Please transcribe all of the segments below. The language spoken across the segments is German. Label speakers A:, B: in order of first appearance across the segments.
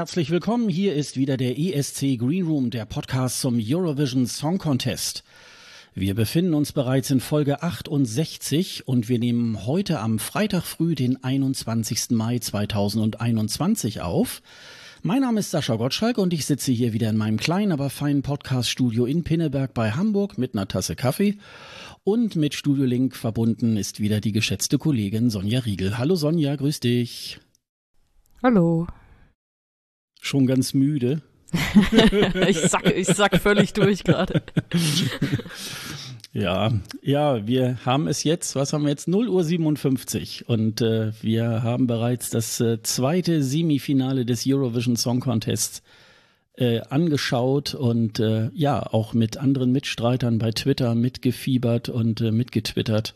A: Herzlich willkommen. Hier ist wieder der ESC Green Room, der Podcast zum Eurovision Song Contest. Wir befinden uns bereits in Folge 68 und wir nehmen heute am Freitag früh, den 21. Mai 2021 auf. Mein Name ist Sascha Gottschalk und ich sitze hier wieder in meinem kleinen, aber feinen Podcast-Studio in Pinneberg bei Hamburg mit einer Tasse Kaffee. Und mit Studio Link verbunden ist wieder die geschätzte Kollegin Sonja Riegel. Hallo Sonja, grüß dich.
B: Hallo.
A: Schon ganz müde.
B: ich, sack, ich sack völlig durch gerade.
A: Ja, ja, wir haben es jetzt, was haben wir jetzt? 0 Uhr 57 und äh, wir haben bereits das äh, zweite Semifinale des Eurovision Song Contests äh, angeschaut und äh, ja, auch mit anderen Mitstreitern bei Twitter mitgefiebert und äh, mitgetwittert.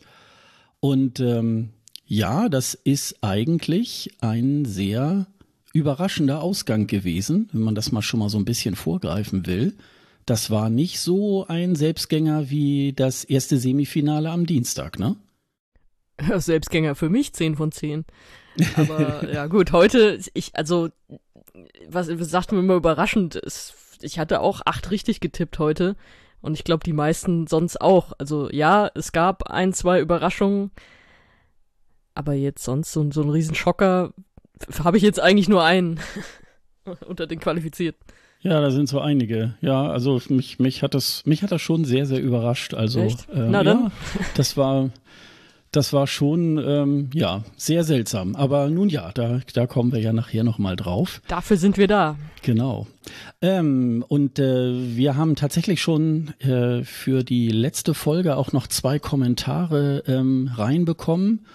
A: Und ähm, ja, das ist eigentlich ein sehr überraschender Ausgang gewesen, wenn man das mal schon mal so ein bisschen vorgreifen will. Das war nicht so ein Selbstgänger wie das erste Semifinale am Dienstag, ne?
B: Selbstgänger für mich 10 von 10. Aber ja gut, heute, ich, also, was, was sagt man immer überraschend, ist, ich hatte auch acht richtig getippt heute. Und ich glaube, die meisten sonst auch. Also ja, es gab ein, zwei Überraschungen. Aber jetzt sonst so, so ein Riesenschocker habe ich jetzt eigentlich nur einen unter den qualifiziert.
A: Ja, da sind so einige. Ja, also mich, mich hat das, mich hat das schon sehr, sehr überrascht. Also,
B: Echt? Äh, Na dann.
A: Ja, das war, das war schon, ähm, ja, sehr seltsam. Aber nun ja, da, da kommen wir ja nachher nochmal drauf.
B: Dafür sind wir da.
A: Genau. Ähm, und äh, wir haben tatsächlich schon äh, für die letzte Folge auch noch zwei Kommentare ähm, reinbekommen.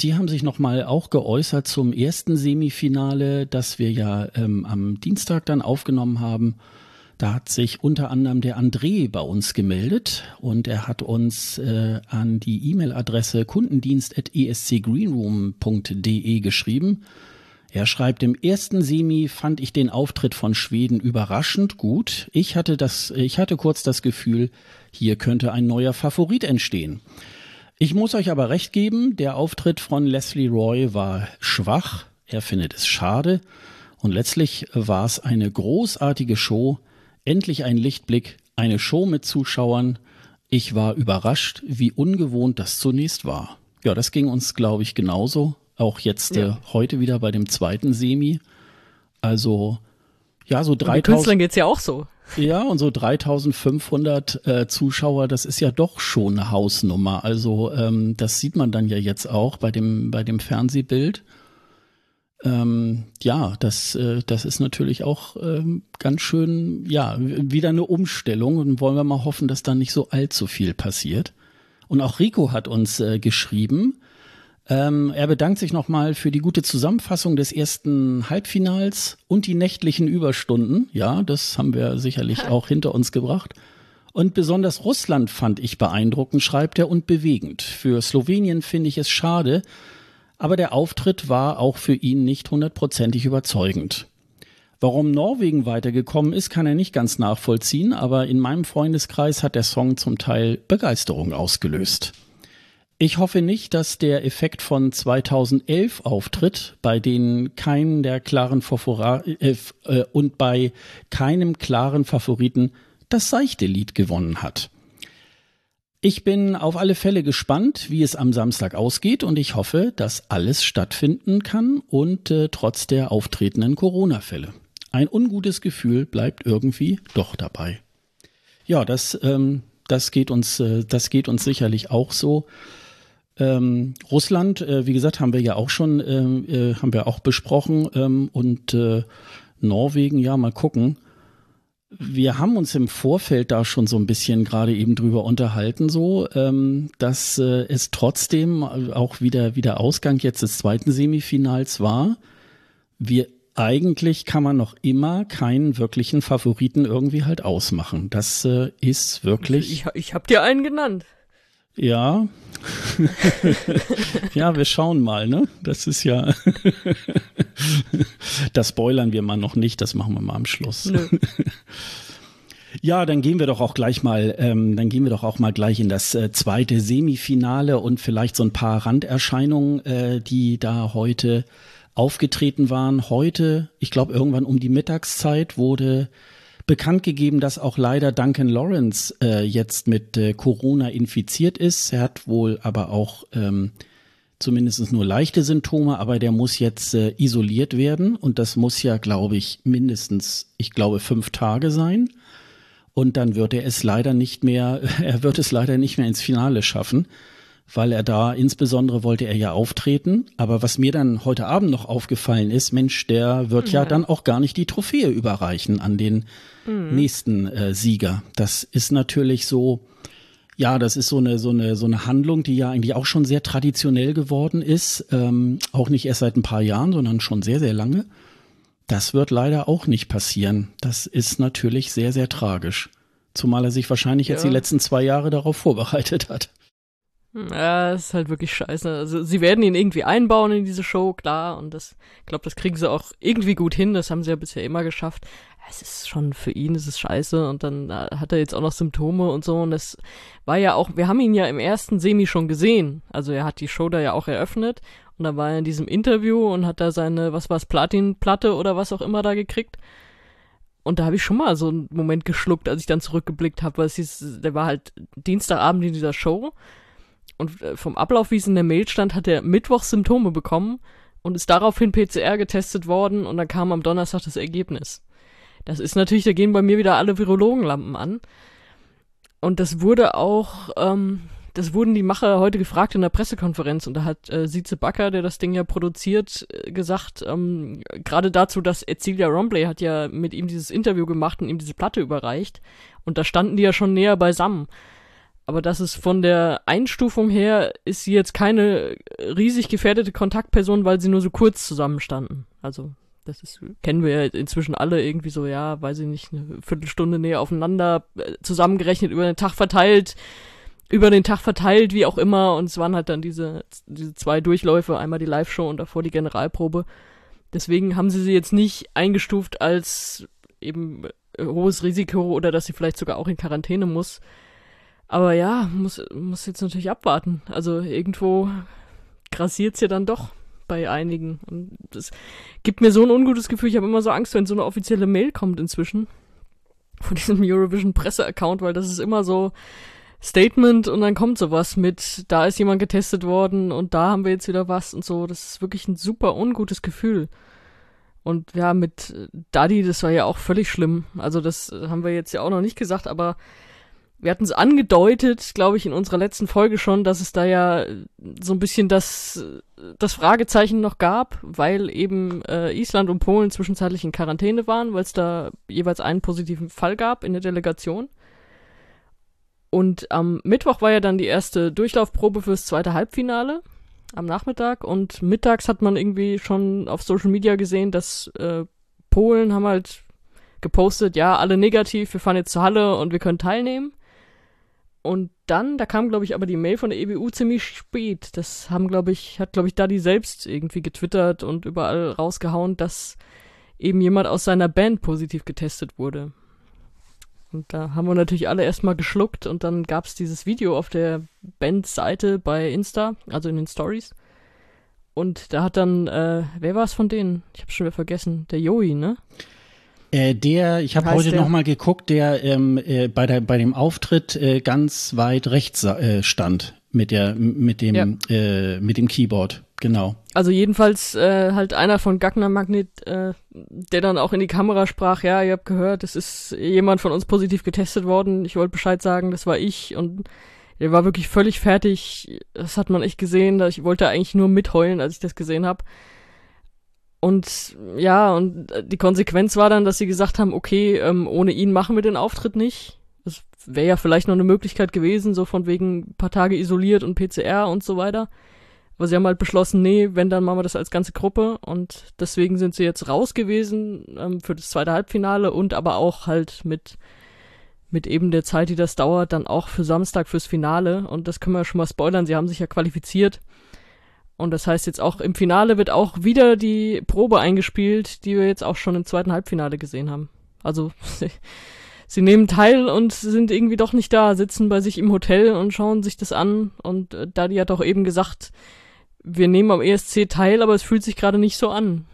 A: Die haben sich nochmal auch geäußert zum ersten Semifinale, das wir ja ähm, am Dienstag dann aufgenommen haben. Da hat sich unter anderem der André bei uns gemeldet und er hat uns äh, an die E-Mail-Adresse kundendienst.escgreenroom.de geschrieben. Er schreibt, im ersten Semi fand ich den Auftritt von Schweden überraschend gut. Ich hatte das, ich hatte kurz das Gefühl, hier könnte ein neuer Favorit entstehen. Ich muss euch aber recht geben, der Auftritt von Leslie Roy war schwach, er findet es schade und letztlich war es eine großartige Show, endlich ein Lichtblick, eine Show mit Zuschauern. Ich war überrascht, wie ungewohnt das zunächst war. Ja, das ging uns, glaube ich, genauso. Auch jetzt ja. äh, heute wieder bei dem zweiten Semi. Also, ja, so 3000.
B: Künstlern geht's ja auch so.
A: Ja, und so 3500 äh, Zuschauer, das ist ja doch schon eine Hausnummer. Also ähm, das sieht man dann ja jetzt auch bei dem, bei dem Fernsehbild. Ähm, ja, das, äh, das ist natürlich auch ähm, ganz schön, ja, wieder eine Umstellung und wollen wir mal hoffen, dass da nicht so allzu viel passiert. Und auch Rico hat uns äh, geschrieben, ähm, er bedankt sich nochmal für die gute Zusammenfassung des ersten Halbfinals und die nächtlichen Überstunden. Ja, das haben wir sicherlich auch hinter uns gebracht. Und besonders Russland fand ich beeindruckend, schreibt er, und bewegend. Für Slowenien finde ich es schade, aber der Auftritt war auch für ihn nicht hundertprozentig überzeugend. Warum Norwegen weitergekommen ist, kann er nicht ganz nachvollziehen, aber in meinem Freundeskreis hat der Song zum Teil Begeisterung ausgelöst. Ich hoffe nicht, dass der Effekt von 2011 auftritt, bei denen keinen der klaren Favora äh, äh, und bei keinem klaren Favoriten das seichte Lied gewonnen hat. Ich bin auf alle Fälle gespannt, wie es am Samstag ausgeht und ich hoffe, dass alles stattfinden kann und äh, trotz der auftretenden Corona-Fälle. Ein ungutes Gefühl bleibt irgendwie doch dabei. Ja, das, ähm, das geht uns, äh, das geht uns sicherlich auch so. Ähm, Russland, äh, wie gesagt, haben wir ja auch schon, äh, äh, haben wir auch besprochen ähm, und äh, Norwegen, ja, mal gucken. wir haben uns im Vorfeld da schon so ein bisschen gerade eben drüber unterhalten, so, ähm, dass äh, es trotzdem auch wieder, wieder Ausgang jetzt des zweiten Semifinals war. Wir eigentlich kann man noch immer keinen wirklichen Favoriten irgendwie halt ausmachen. Das äh, ist wirklich.
B: Ich, ich habe dir einen genannt.
A: Ja. ja, wir schauen mal, ne? Das ist ja. das spoilern wir mal noch nicht, das machen wir mal am Schluss. Nö. Ja, dann gehen wir doch auch gleich mal, ähm, dann gehen wir doch auch mal gleich in das äh, zweite Semifinale und vielleicht so ein paar Randerscheinungen, äh, die da heute aufgetreten waren. Heute, ich glaube irgendwann um die Mittagszeit, wurde bekannt gegeben, dass auch leider Duncan Lawrence äh, jetzt mit äh, Corona infiziert ist. Er hat wohl aber auch ähm, zumindest nur leichte Symptome, aber der muss jetzt äh, isoliert werden und das muss ja, glaube ich, mindestens, ich glaube, fünf Tage sein. Und dann wird er es leider nicht mehr, er wird es leider nicht mehr ins Finale schaffen weil er da, insbesondere wollte er ja auftreten. Aber was mir dann heute Abend noch aufgefallen ist, Mensch, der wird ja, ja dann auch gar nicht die Trophäe überreichen an den mhm. nächsten äh, Sieger. Das ist natürlich so, ja, das ist so eine, so eine, so eine Handlung, die ja eigentlich auch schon sehr traditionell geworden ist. Ähm, auch nicht erst seit ein paar Jahren, sondern schon sehr, sehr lange. Das wird leider auch nicht passieren. Das ist natürlich sehr, sehr tragisch. Zumal er sich wahrscheinlich ja. jetzt die letzten zwei Jahre darauf vorbereitet hat.
B: Ja, ist halt wirklich scheiße. Also sie werden ihn irgendwie einbauen in diese Show, klar, und das, ich glaube, das kriegen sie auch irgendwie gut hin. Das haben sie ja bisher immer geschafft. Es ist schon für ihn, ist es scheiße und dann äh, hat er jetzt auch noch Symptome und so und das war ja auch, wir haben ihn ja im ersten Semi schon gesehen. Also er hat die Show da ja auch eröffnet und da war er in diesem Interview und hat da seine, was war's, Platinplatte oder was auch immer da gekriegt. Und da habe ich schon mal so einen Moment geschluckt, als ich dann zurückgeblickt habe, weil es hieß, der war halt Dienstagabend in dieser Show und äh, vom Ablauf, wie es in der Mail stand, hat er Mittwoch Symptome bekommen und ist daraufhin PCR getestet worden und dann kam am Donnerstag das Ergebnis. Das ist natürlich, da gehen bei mir wieder alle Virologenlampen an. Und das wurde auch, ähm, das wurden die Macher heute gefragt in der Pressekonferenz und da hat äh, Sieze Backer, der das Ding ja produziert, äh, gesagt, ähm, gerade dazu, dass Ecilia Rombley hat ja mit ihm dieses Interview gemacht und ihm diese Platte überreicht und da standen die ja schon näher beisammen aber das ist von der Einstufung her, ist sie jetzt keine riesig gefährdete Kontaktperson, weil sie nur so kurz zusammenstanden. Also, das ist, kennen wir ja inzwischen alle irgendwie so, ja, weiß ich nicht, eine Viertelstunde näher aufeinander äh, zusammengerechnet, über den Tag verteilt, über den Tag verteilt, wie auch immer. Und es waren halt dann diese, diese zwei Durchläufe, einmal die Live-Show und davor die Generalprobe. Deswegen haben sie sie jetzt nicht eingestuft als eben hohes Risiko oder dass sie vielleicht sogar auch in Quarantäne muss. Aber ja, muss, muss jetzt natürlich abwarten. Also irgendwo grassiert's ja dann doch bei einigen. Und das gibt mir so ein ungutes Gefühl. Ich habe immer so Angst, wenn so eine offizielle Mail kommt inzwischen von diesem Eurovision Presse-Account, weil das ist immer so Statement und dann kommt sowas mit, da ist jemand getestet worden und da haben wir jetzt wieder was und so. Das ist wirklich ein super ungutes Gefühl. Und ja, mit Daddy, das war ja auch völlig schlimm. Also das haben wir jetzt ja auch noch nicht gesagt, aber wir hatten es angedeutet, glaube ich, in unserer letzten Folge schon, dass es da ja so ein bisschen das, das Fragezeichen noch gab, weil eben äh, Island und Polen zwischenzeitlich in Quarantäne waren, weil es da jeweils einen positiven Fall gab in der Delegation. Und am Mittwoch war ja dann die erste Durchlaufprobe fürs zweite Halbfinale am Nachmittag und mittags hat man irgendwie schon auf Social Media gesehen, dass äh, Polen haben halt gepostet, ja, alle negativ, wir fahren jetzt zur Halle und wir können teilnehmen. Und dann, da kam, glaube ich, aber die Mail von der EBU ziemlich spät. Das haben, glaube ich, hat, glaube ich, Daddy selbst irgendwie getwittert und überall rausgehauen, dass eben jemand aus seiner Band positiv getestet wurde. Und da haben wir natürlich alle erstmal geschluckt und dann gab es dieses Video auf der Bandseite bei Insta, also in den Stories. Und da hat dann, äh, wer war es von denen? Ich habe schon wieder vergessen. Der Joey, ne?
A: Äh, der, ich habe heute noch mal geguckt, der ähm, äh, bei, der, bei dem Auftritt äh, ganz weit rechts äh, stand mit der mit dem ja. äh, mit dem Keyboard, genau.
B: Also jedenfalls äh, halt einer von Gagner Magnet, äh, der dann auch in die Kamera sprach, ja, ihr habt gehört, es ist jemand von uns positiv getestet worden. Ich wollte Bescheid sagen, das war ich und der war wirklich völlig fertig. Das hat man echt gesehen. Ich wollte eigentlich nur mitheulen, als ich das gesehen habe. Und ja, und die Konsequenz war dann, dass sie gesagt haben, okay, ähm, ohne ihn machen wir den Auftritt nicht. Das wäre ja vielleicht noch eine Möglichkeit gewesen, so von wegen paar Tage isoliert und PCR und so weiter. Aber sie haben halt beschlossen, nee, wenn, dann machen wir das als ganze Gruppe. Und deswegen sind sie jetzt raus gewesen ähm, für das zweite Halbfinale und aber auch halt mit, mit eben der Zeit, die das dauert, dann auch für Samstag fürs Finale. Und das können wir schon mal spoilern. Sie haben sich ja qualifiziert. Und das heißt jetzt auch im Finale wird auch wieder die Probe eingespielt, die wir jetzt auch schon im zweiten Halbfinale gesehen haben. Also sie, nehmen teil und sind irgendwie doch nicht da, sitzen bei sich im Hotel und schauen sich das an. Und äh, Daddy hat auch eben gesagt, wir nehmen am ESC teil, aber es fühlt sich gerade nicht so an.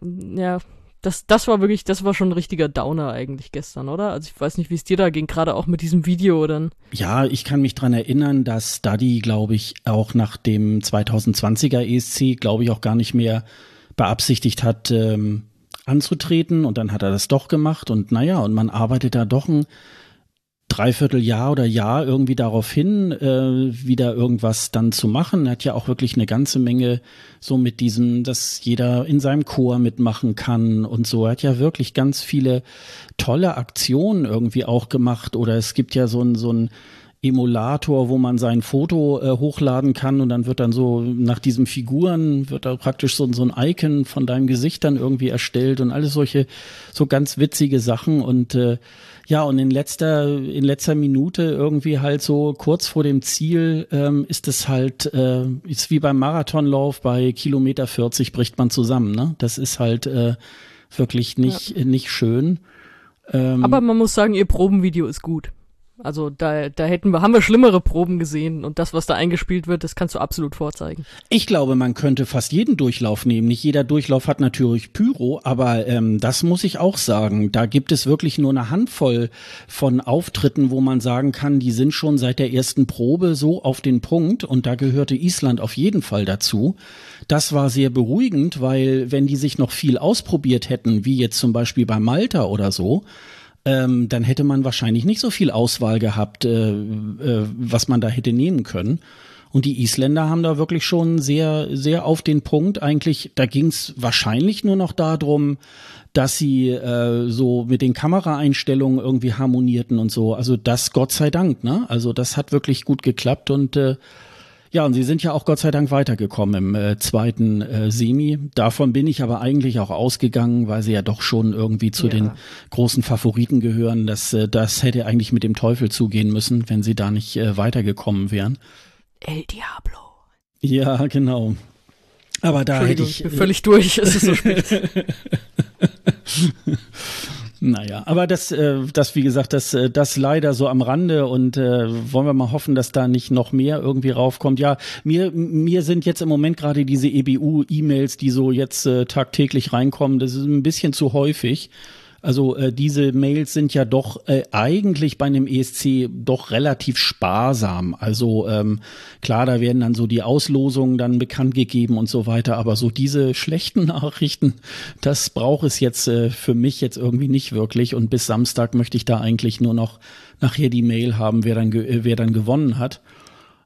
B: Ja, das, das war wirklich, das war schon ein richtiger Downer eigentlich gestern, oder? Also ich weiß nicht, wie es dir da ging, gerade auch mit diesem Video dann.
A: Ja, ich kann mich dran erinnern, dass Daddy, glaube ich, auch nach dem 2020er ESC, glaube ich, auch gar nicht mehr beabsichtigt hat, ähm, anzutreten. Und dann hat er das doch gemacht. Und naja, und man arbeitet da doch ein Dreivierteljahr oder Jahr irgendwie darauf hin, äh, wieder irgendwas dann zu machen. Er hat ja auch wirklich eine ganze Menge so mit diesem, dass jeder in seinem Chor mitmachen kann und so. Er hat ja wirklich ganz viele tolle Aktionen irgendwie auch gemacht. Oder es gibt ja so ein, so ein Emulator, wo man sein Foto äh, hochladen kann und dann wird dann so nach diesen Figuren wird da praktisch so, so ein Icon von deinem Gesicht dann irgendwie erstellt und alles solche so ganz witzige Sachen und äh, ja, und in letzter, in letzter Minute irgendwie halt so kurz vor dem Ziel ähm, ist es halt, äh, ist wie beim Marathonlauf bei Kilometer 40 bricht man zusammen, ne? Das ist halt äh, wirklich nicht, ja. nicht schön.
B: Ähm, Aber man muss sagen, ihr Probenvideo ist gut. Also da, da hätten wir, haben wir schlimmere Proben gesehen und das, was da eingespielt wird, das kannst du absolut vorzeigen.
A: Ich glaube, man könnte fast jeden Durchlauf nehmen. Nicht jeder Durchlauf hat natürlich Pyro, aber ähm, das muss ich auch sagen. Da gibt es wirklich nur eine Handvoll von Auftritten, wo man sagen kann, die sind schon seit der ersten Probe so auf den Punkt und da gehörte Island auf jeden Fall dazu. Das war sehr beruhigend, weil wenn die sich noch viel ausprobiert hätten, wie jetzt zum Beispiel bei Malta oder so, ähm, dann hätte man wahrscheinlich nicht so viel Auswahl gehabt, äh, äh, was man da hätte nehmen können. Und die Isländer haben da wirklich schon sehr, sehr auf den Punkt. Eigentlich, da ging es wahrscheinlich nur noch darum, dass sie äh, so mit den Kameraeinstellungen irgendwie harmonierten und so. Also das Gott sei Dank, ne? Also das hat wirklich gut geklappt und äh, ja, und sie sind ja auch Gott sei Dank weitergekommen im äh, zweiten äh, Semi. Davon bin ich aber eigentlich auch ausgegangen, weil sie ja doch schon irgendwie zu ja. den großen Favoriten gehören. Das, äh, das hätte eigentlich mit dem Teufel zugehen müssen, wenn sie da nicht äh, weitergekommen wären.
B: El Diablo.
A: Ja, genau. Aber da hätte ich.
B: ich völlig durch, es ist so spät.
A: Naja, aber das, äh, das wie gesagt, das, äh, das leider so am Rande und äh, wollen wir mal hoffen, dass da nicht noch mehr irgendwie raufkommt. Ja, mir, mir sind jetzt im Moment gerade diese EBU-E-Mails, die so jetzt äh, tagtäglich reinkommen, das ist ein bisschen zu häufig. Also äh, diese Mails sind ja doch äh, eigentlich bei einem ESC doch relativ sparsam. Also ähm, klar, da werden dann so die Auslosungen dann bekannt gegeben und so weiter, aber so diese schlechten Nachrichten, das braucht es jetzt äh, für mich jetzt irgendwie nicht wirklich. Und bis Samstag möchte ich da eigentlich nur noch nachher die Mail haben, wer dann, äh, wer dann gewonnen hat.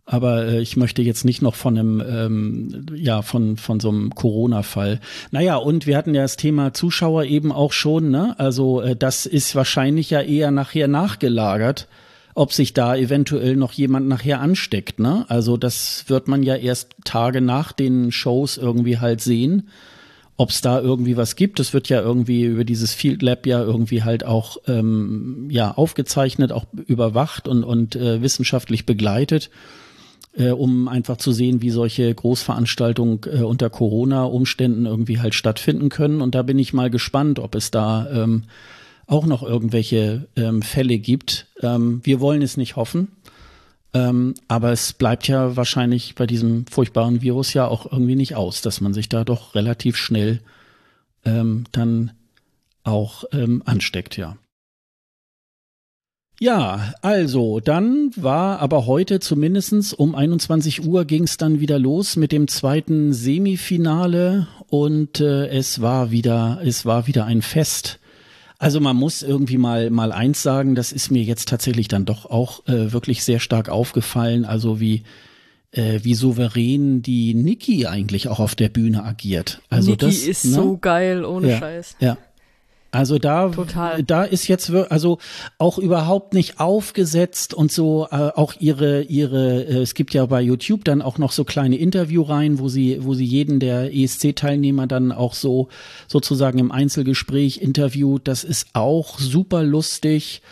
A: Aber äh, ich möchte jetzt nicht noch von einem, ähm, ja, von, von so einem Corona-Fall. Naja, und wir hatten ja das Thema Zuschauer eben auch schon, ne? Also äh, das ist wahrscheinlich ja eher nachher nachgelagert, ob sich da eventuell noch jemand nachher ansteckt, ne? Also das wird man ja erst Tage nach den Shows irgendwie halt sehen ob es da irgendwie was gibt. Das wird ja irgendwie über dieses Field Lab ja irgendwie halt auch ähm, ja aufgezeichnet, auch überwacht und und äh, wissenschaftlich begleitet äh, um einfach zu sehen, wie solche Großveranstaltungen äh, unter Corona-Umständen irgendwie halt stattfinden können. Und da bin ich mal gespannt, ob es da ähm, auch noch irgendwelche ähm, Fälle gibt. Ähm, wir wollen es nicht hoffen. Ähm, aber es bleibt ja wahrscheinlich bei diesem furchtbaren Virus ja auch irgendwie nicht aus, dass man sich da doch relativ schnell ähm, dann auch ähm, ansteckt, ja. Ja, also dann war aber heute zumindestens um 21 Uhr ging es dann wieder los mit dem zweiten Semifinale und äh, es war wieder, es war wieder ein Fest. Also man muss irgendwie mal mal eins sagen, das ist mir jetzt tatsächlich dann doch auch äh, wirklich sehr stark aufgefallen. Also wie äh, wie souverän die Niki eigentlich auch auf der Bühne agiert. Also
B: Niki
A: das
B: ist
A: ne?
B: so geil, ohne
A: ja,
B: Scheiß.
A: Ja. Also da,
B: Total.
A: da ist jetzt also auch überhaupt nicht aufgesetzt und so äh, auch ihre ihre äh, es gibt ja bei YouTube dann auch noch so kleine Interviewreihen, wo sie wo sie jeden der ESC Teilnehmer dann auch so sozusagen im Einzelgespräch interviewt. Das ist auch super lustig.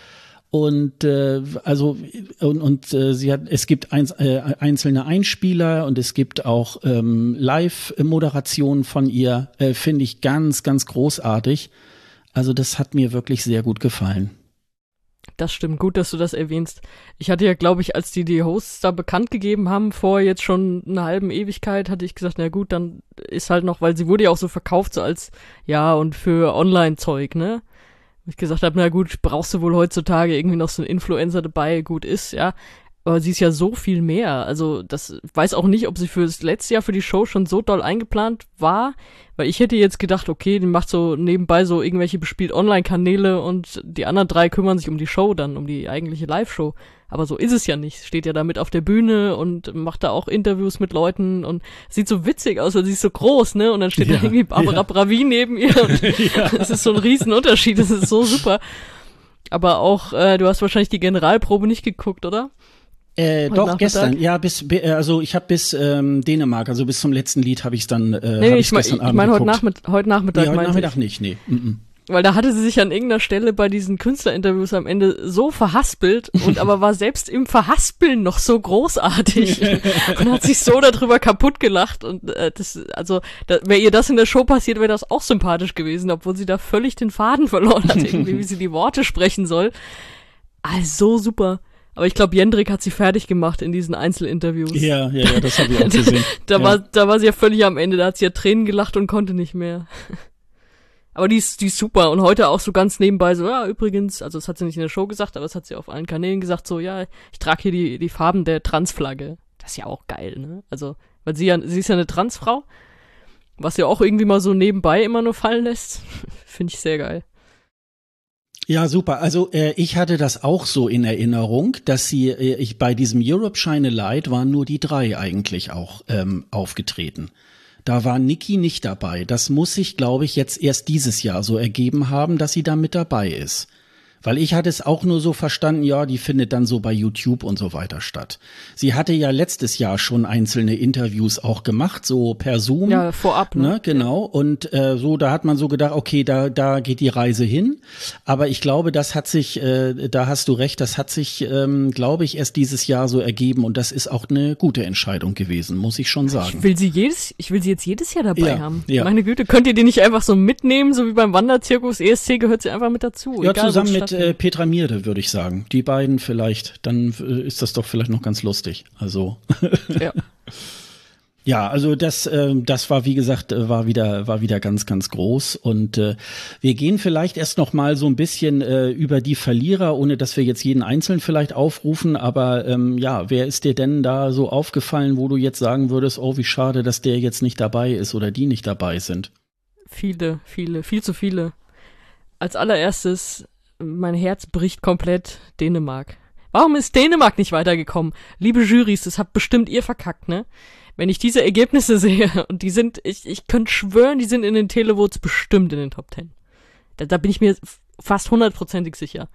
A: Und äh, also und, und äh, sie hat es gibt eins, äh, einzelne Einspieler und es gibt auch ähm, Live-Moderationen von ihr, äh, finde ich ganz, ganz großartig. Also das hat mir wirklich sehr gut gefallen.
B: Das stimmt, gut, dass du das erwähnst. Ich hatte ja, glaube ich, als die die Hosts da bekannt gegeben haben, vor jetzt schon einer halben Ewigkeit, hatte ich gesagt, na gut, dann ist halt noch, weil sie wurde ja auch so verkauft, so als, ja, und für Online-Zeug, ne? Ich gesagt habe, na gut, brauchst du wohl heutzutage irgendwie noch so einen Influencer dabei, gut ist, ja. Aber sie ist ja so viel mehr. Also, das weiß auch nicht, ob sie für das letzte Jahr für die Show schon so doll eingeplant war. Weil ich hätte jetzt gedacht, okay, die macht so nebenbei so irgendwelche bespielt Online-Kanäle und die anderen drei kümmern sich um die Show dann, um die eigentliche Live-Show. Aber so ist es ja nicht. Steht ja da mit auf der Bühne und macht da auch Interviews mit Leuten und sieht so witzig aus, weil sie ist so groß, ne? Und dann steht
A: Ja,
B: da irgendwie Barbara
A: ja.
B: Bravi neben ihr. Und Das ist so ein Riesenunterschied. Das ist so super. Aber auch, äh, du hast wahrscheinlich die Generalprobe nicht geguckt, oder?
A: Äh, doch, gestern. Ja, bis, bi- äh, also ich habe bis ähm, Dänemark, also bis zum letzten Lied habe ich es dann, äh,
B: Nee, ich meine
A: gestern
B: ich
A: Abend
B: mein, heute. Nachmittag, heute Nachmittag.
A: nee, heute Nachmittag
B: ich.
A: nicht, nee. Mm -mm.
B: Weil da hatte sie sich an irgendeiner Stelle bei diesen Künstlerinterviews am Ende so verhaspelt und aber war selbst im Verhaspeln noch so großartig und hat sich so darüber kaputt gelacht und äh, das also da, wäre ihr das in der Show passiert, wäre das auch sympathisch gewesen, obwohl sie da völlig den Faden verloren hat, irgendwie wie sie die Worte sprechen soll. Also super. Aber ich glaube, Jendrik hat sie fertig gemacht in diesen Einzelinterviews.
A: Ja, ja, ja, das habe ich auch gesehen.
B: Da
A: ja.
B: war, da war sie ja völlig am Ende, da hat sie ja Tränen gelacht und konnte nicht mehr. Aber die ist, die ist super und heute auch so ganz nebenbei so, ja, übrigens, also das hat sie nicht in der Show gesagt, aber das hat sie auf allen Kanälen gesagt, so, ja, ich trage hier die, die Farben der Transflagge. Das ist ja auch geil, ne? Also, weil sie ja, sie ist ja eine Transfrau, was sie auch irgendwie mal so nebenbei immer nur fallen lässt. Finde ich sehr geil.
A: Ja, super. Also äh, ich hatte das auch so in Erinnerung, dass sie, äh, ich bei diesem Europe Shine a Light waren nur die drei eigentlich auch ähm, aufgetreten. Da war Niki nicht dabei. Das muss sich, glaube ich, jetzt erst dieses Jahr so ergeben haben, dass sie da mit dabei ist. Weil ich hatte es auch nur so verstanden, ja, die findet dann so bei YouTube und so weiter statt. Sie hatte ja letztes Jahr schon einzelne Interviews auch gemacht, so per Zoom.
B: Ja, vorab, ne?
A: Ne, genau. Und äh, so, da hat man so gedacht, okay, da, da geht die Reise hin. Aber ich glaube, das hat sich, äh, da hast du recht, das hat sich, ähm, glaube ich, erst dieses Jahr so ergeben. Und das ist auch eine gute Entscheidung gewesen, muss ich schon sagen.
B: Ich will sie jedes, ich will sie jetzt jedes Jahr dabei
A: Ja,
B: haben.
A: ja.
B: Meine Güte, könnt ihr die nicht einfach so mitnehmen, so wie beim Wanderzirkus ESC gehört sie einfach mit dazu.
A: Ja, zusammen
B: es
A: mit äh,
B: stattfindet.
A: Petra Mirde, würde ich sagen. Die beiden vielleicht. Dann äh, ist das doch vielleicht noch ganz lustig. Also.
B: ja.
A: Ja, also das, äh, das war wie gesagt, äh, war wieder, war wieder ganz, ganz groß. Und äh, wir gehen vielleicht erst noch mal so ein bisschen äh, über die Verlierer, ohne dass wir jetzt jeden einzeln vielleicht aufrufen. Aber ähm, ja, wer ist dir denn da so aufgefallen, wo du jetzt sagen würdest, oh, wie schade, dass der jetzt nicht dabei ist oder die nicht dabei sind?
B: Viele, viele, viel zu viele. Als allererstes, mein Herz bricht komplett Dänemark. Warum ist Dänemark nicht weitergekommen? Liebe Jurys, das habt bestimmt ihr verkackt, ne? Wenn ich diese Ergebnisse sehe, und die sind, ich, ich könnte schwören, die sind in den Televotes bestimmt in den Top Ten. Da, da bin ich mir fast hundertprozentig sicher.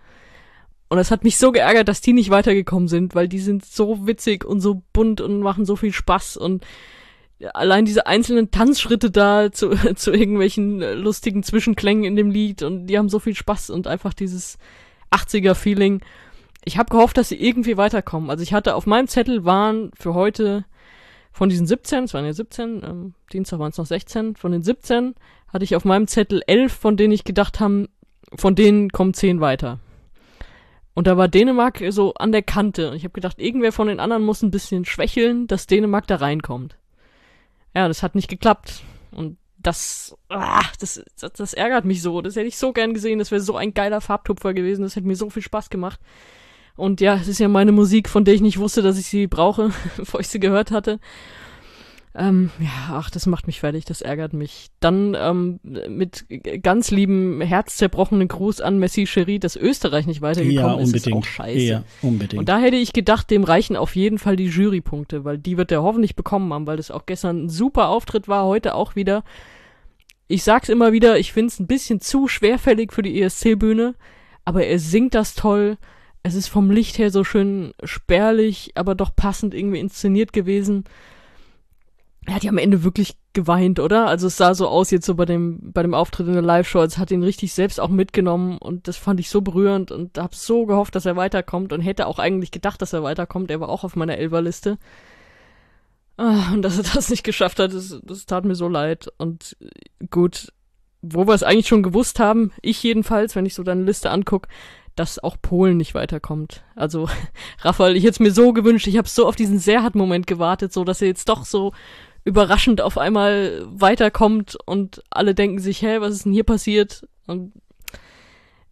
B: Und es hat mich so geärgert, dass die nicht weitergekommen sind, weil die sind so witzig und so bunt und machen so viel Spaß und allein diese einzelnen Tanzschritte da zu, zu irgendwelchen äh, lustigen Zwischenklängen in dem Lied und die haben so viel Spaß und einfach dieses 80er-Feeling. Ich habe gehofft, dass sie irgendwie weiterkommen. Also ich hatte auf meinem Zettel waren für heute von diesen 17, es waren ja 17, ähm, Dienstag waren es noch 16, von den 17 hatte ich auf meinem Zettel 11, von denen ich gedacht haben, von denen kommen 10 weiter. Und da war Dänemark so an der Kante. Und ich habe gedacht, irgendwer von den anderen muss ein bisschen schwächeln, dass Dänemark da reinkommt. Ja, das hat nicht geklappt. Und das, ah, das, das, das ärgert mich so. Das hätte ich so gern gesehen. Das wäre so ein geiler Farbtupfer gewesen. Das hätte mir so viel Spaß gemacht. Und ja, es ist ja meine Musik, von der ich nicht wusste, dass ich sie brauche, bevor ich sie gehört hatte. Ähm, ja, ach, das macht mich fertig, das ärgert mich. Dann ähm, mit ganz liebem, herzzerbrochenen Gruß an Messi Cherie, dass Österreich nicht weitergekommen ja, ist, ist auch scheiße. Ja,
A: unbedingt.
B: Und da hätte ich gedacht, dem reichen auf jeden Fall die Jurypunkte, weil die wird er hoffentlich bekommen haben, weil das auch gestern ein super Auftritt war, heute auch wieder. Ich sag's immer wieder, ich find's ein bisschen zu schwerfällig für die ESC-Bühne, aber er singt das toll. Es ist vom Licht her so schön spärlich, aber doch passend irgendwie inszeniert gewesen er hat ja am Ende wirklich geweint, oder? Also es sah so aus jetzt so bei dem, bei dem Auftritt in der Live-Show, als hat ihn richtig selbst auch mitgenommen und das fand ich so berührend und hab so gehofft, dass er weiterkommt und hätte auch eigentlich gedacht, dass er weiterkommt. Er war auch auf meiner Elferliste. Ah, und dass er das nicht geschafft hat, das, das tat mir so leid. Und gut, wo wir es eigentlich schon gewusst haben, ich jedenfalls, wenn ich so deine Liste anguck, dass auch Polen nicht weiterkommt. Also, Raphael, ich hätte es mir so gewünscht, ich habe so auf diesen Serhat-Moment gewartet, so dass er jetzt doch so überraschend auf einmal weiterkommt und alle denken sich, hä, was ist denn hier passiert? Und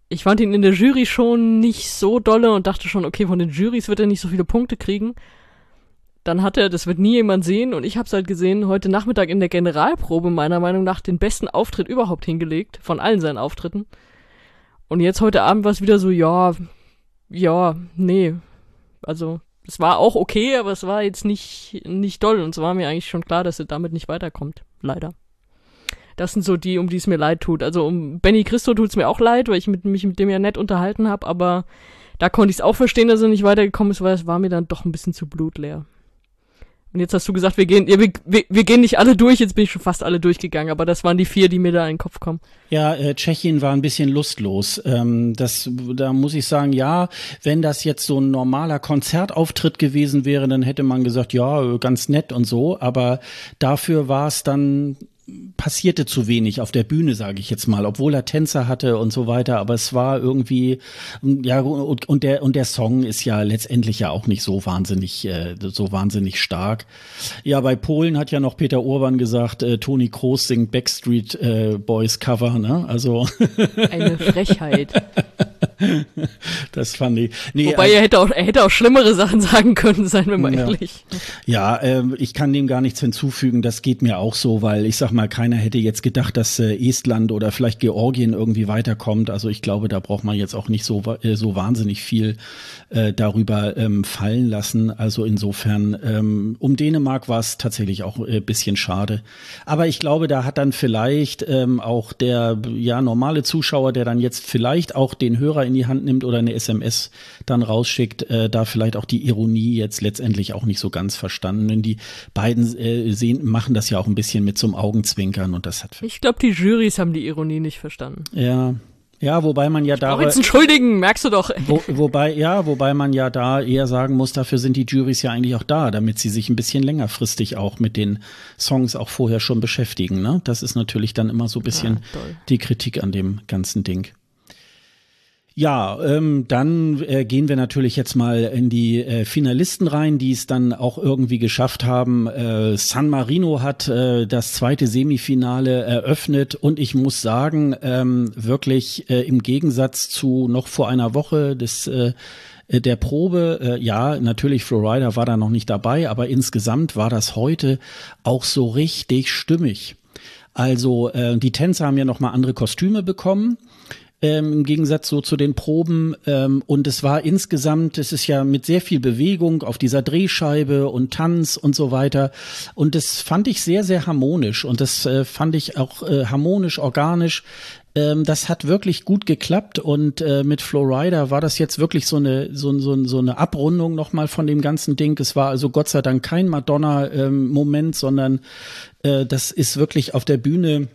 B: ich fand ihn in der Jury schon nicht so dolle und dachte schon, okay, von den Jurys wird er nicht so viele Punkte kriegen. Dann hat er, das wird nie jemand sehen und ich hab's halt gesehen, heute Nachmittag in der Generalprobe meiner Meinung nach den besten Auftritt überhaupt hingelegt, von allen seinen Auftritten. Und jetzt heute Abend war es wieder so, ja, ja, nee. Also es war auch okay, aber es war jetzt nicht, nicht doll und es war mir eigentlich schon klar, dass er damit nicht weiterkommt. Leider. Das sind so die, um die es mir leid tut. Also um Benny Christo tut es mir auch leid, weil ich mit, mich mit dem ja nett unterhalten habe, aber da konnte ich es auch verstehen, dass er nicht weitergekommen ist, weil es war mir dann doch ein bisschen zu blutleer. Und jetzt hast du gesagt, wir gehen, ja, wir, wir, wir gehen nicht alle durch, jetzt bin ich schon fast alle durchgegangen, aber das waren die vier, die mir da in den Kopf kommen.
A: Ja, äh, Tschechien war ein bisschen lustlos. Ähm, das, da muss ich sagen, ja, wenn das jetzt so ein normaler Konzertauftritt gewesen wäre, dann hätte man gesagt, ja, ganz nett und so, aber dafür war es dann passierte zu wenig auf der Bühne, sage ich jetzt mal, obwohl er Tänzer hatte und so weiter, aber es war irgendwie ja und, und der und der Song ist ja letztendlich ja auch nicht so wahnsinnig äh, so wahnsinnig stark. Ja, bei Polen hat ja noch Peter Urban gesagt, äh, Toni Kroos singt Backstreet äh, Boys Cover, ne? Also
B: eine Frechheit.
A: das fand ich.
B: Nee, Wobei äh, er hätte auch er hätte auch schlimmere Sachen sagen können, seien wir mal
A: ja.
B: ehrlich.
A: Ja, äh, ich kann dem gar nichts hinzufügen. Das geht mir auch so, weil ich sag mal, keiner hätte jetzt gedacht, dass äh, Estland oder vielleicht Georgien irgendwie weiterkommt. Also ich glaube, da braucht man jetzt auch nicht so äh, so wahnsinnig viel äh, darüber ähm, fallen lassen. Also insofern ähm, um Dänemark war es tatsächlich auch ein äh, bisschen schade. Aber ich glaube, da hat dann vielleicht ähm, auch der ja normale Zuschauer, der dann jetzt vielleicht auch den Hörer in die Hand nimmt oder eine SMS dann rausschickt, äh, da vielleicht auch die Ironie jetzt letztendlich auch nicht so ganz verstanden. Denn die beiden äh, sehen, machen das ja auch ein bisschen mit so einem Augenzwinkern und das hat.
B: Ich glaube, die Jurys haben die Ironie nicht verstanden.
A: Ja, ja, wobei man ja
B: da. jetzt entschuldigen, merkst du doch.
A: Wo, wobei, ja, wobei man ja da eher sagen muss, dafür sind die Juries ja eigentlich auch da, damit sie sich ein bisschen längerfristig auch mit den Songs auch vorher schon beschäftigen. Ne? Das ist natürlich dann immer so ein bisschen ja, die Kritik an dem ganzen Ding. Ja, ähm, dann äh, gehen wir natürlich jetzt mal in die äh, Finalisten rein, die es dann auch irgendwie geschafft haben. Äh, San Marino hat äh, das zweite Semifinale eröffnet und ich muss sagen, ähm, wirklich äh, im Gegensatz zu noch vor einer Woche des äh, der Probe, äh, ja, natürlich Florida war da noch nicht dabei, aber insgesamt war das heute auch so richtig stimmig. Also äh, die Tänzer haben ja noch mal andere Kostüme bekommen ähm, im Gegensatz so zu den Proben. Ähm, und es war insgesamt, es ist ja mit sehr viel Bewegung auf dieser Drehscheibe und Tanz und so weiter. Und das fand ich sehr, sehr harmonisch. Und das äh, fand ich auch äh, harmonisch, organisch. Ähm, das hat wirklich gut geklappt und äh, mit Flowrider war das jetzt wirklich so eine so, so, so eine Abrundung nochmal von dem ganzen Ding. Es war also Gott sei Dank kein Madonna-Moment, ähm, sondern äh, das ist wirklich auf der Bühne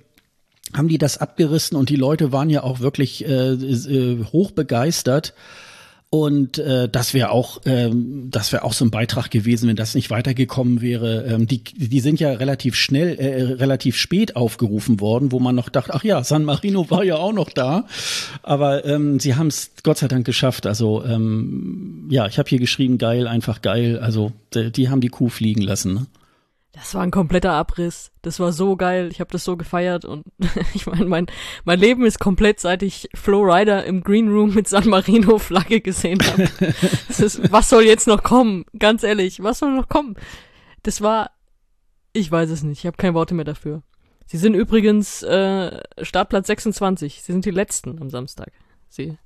A: haben die das abgerissen und die Leute waren ja auch wirklich äh, äh, hoch begeistert. Und äh, das wäre auch, ähm, das wäre auch so ein Beitrag gewesen, wenn das nicht weitergekommen wäre. Ähm, die, die sind ja relativ schnell, äh, relativ spät aufgerufen worden, wo man noch dachte, ach ja, San Marino war ja auch noch da. Aber ähm, sie haben es Gott sei Dank geschafft. Also ähm, ja, ich habe hier geschrieben, geil, einfach geil. Also die, die haben die Kuh fliegen lassen. Ne?
B: Das war ein kompletter Abriss. Das war so geil. Ich habe das so gefeiert und ich meine, mein, mein Leben ist komplett, seit ich Flo Rider im Green Room mit San Marino Flagge gesehen habe. was soll jetzt noch kommen? Ganz ehrlich, was soll noch kommen? Das war Ich weiß es nicht. Ich habe keine Worte mehr dafür. Sie sind übrigens äh, Startplatz 26. Sie sind die Letzten am Samstag. Sie,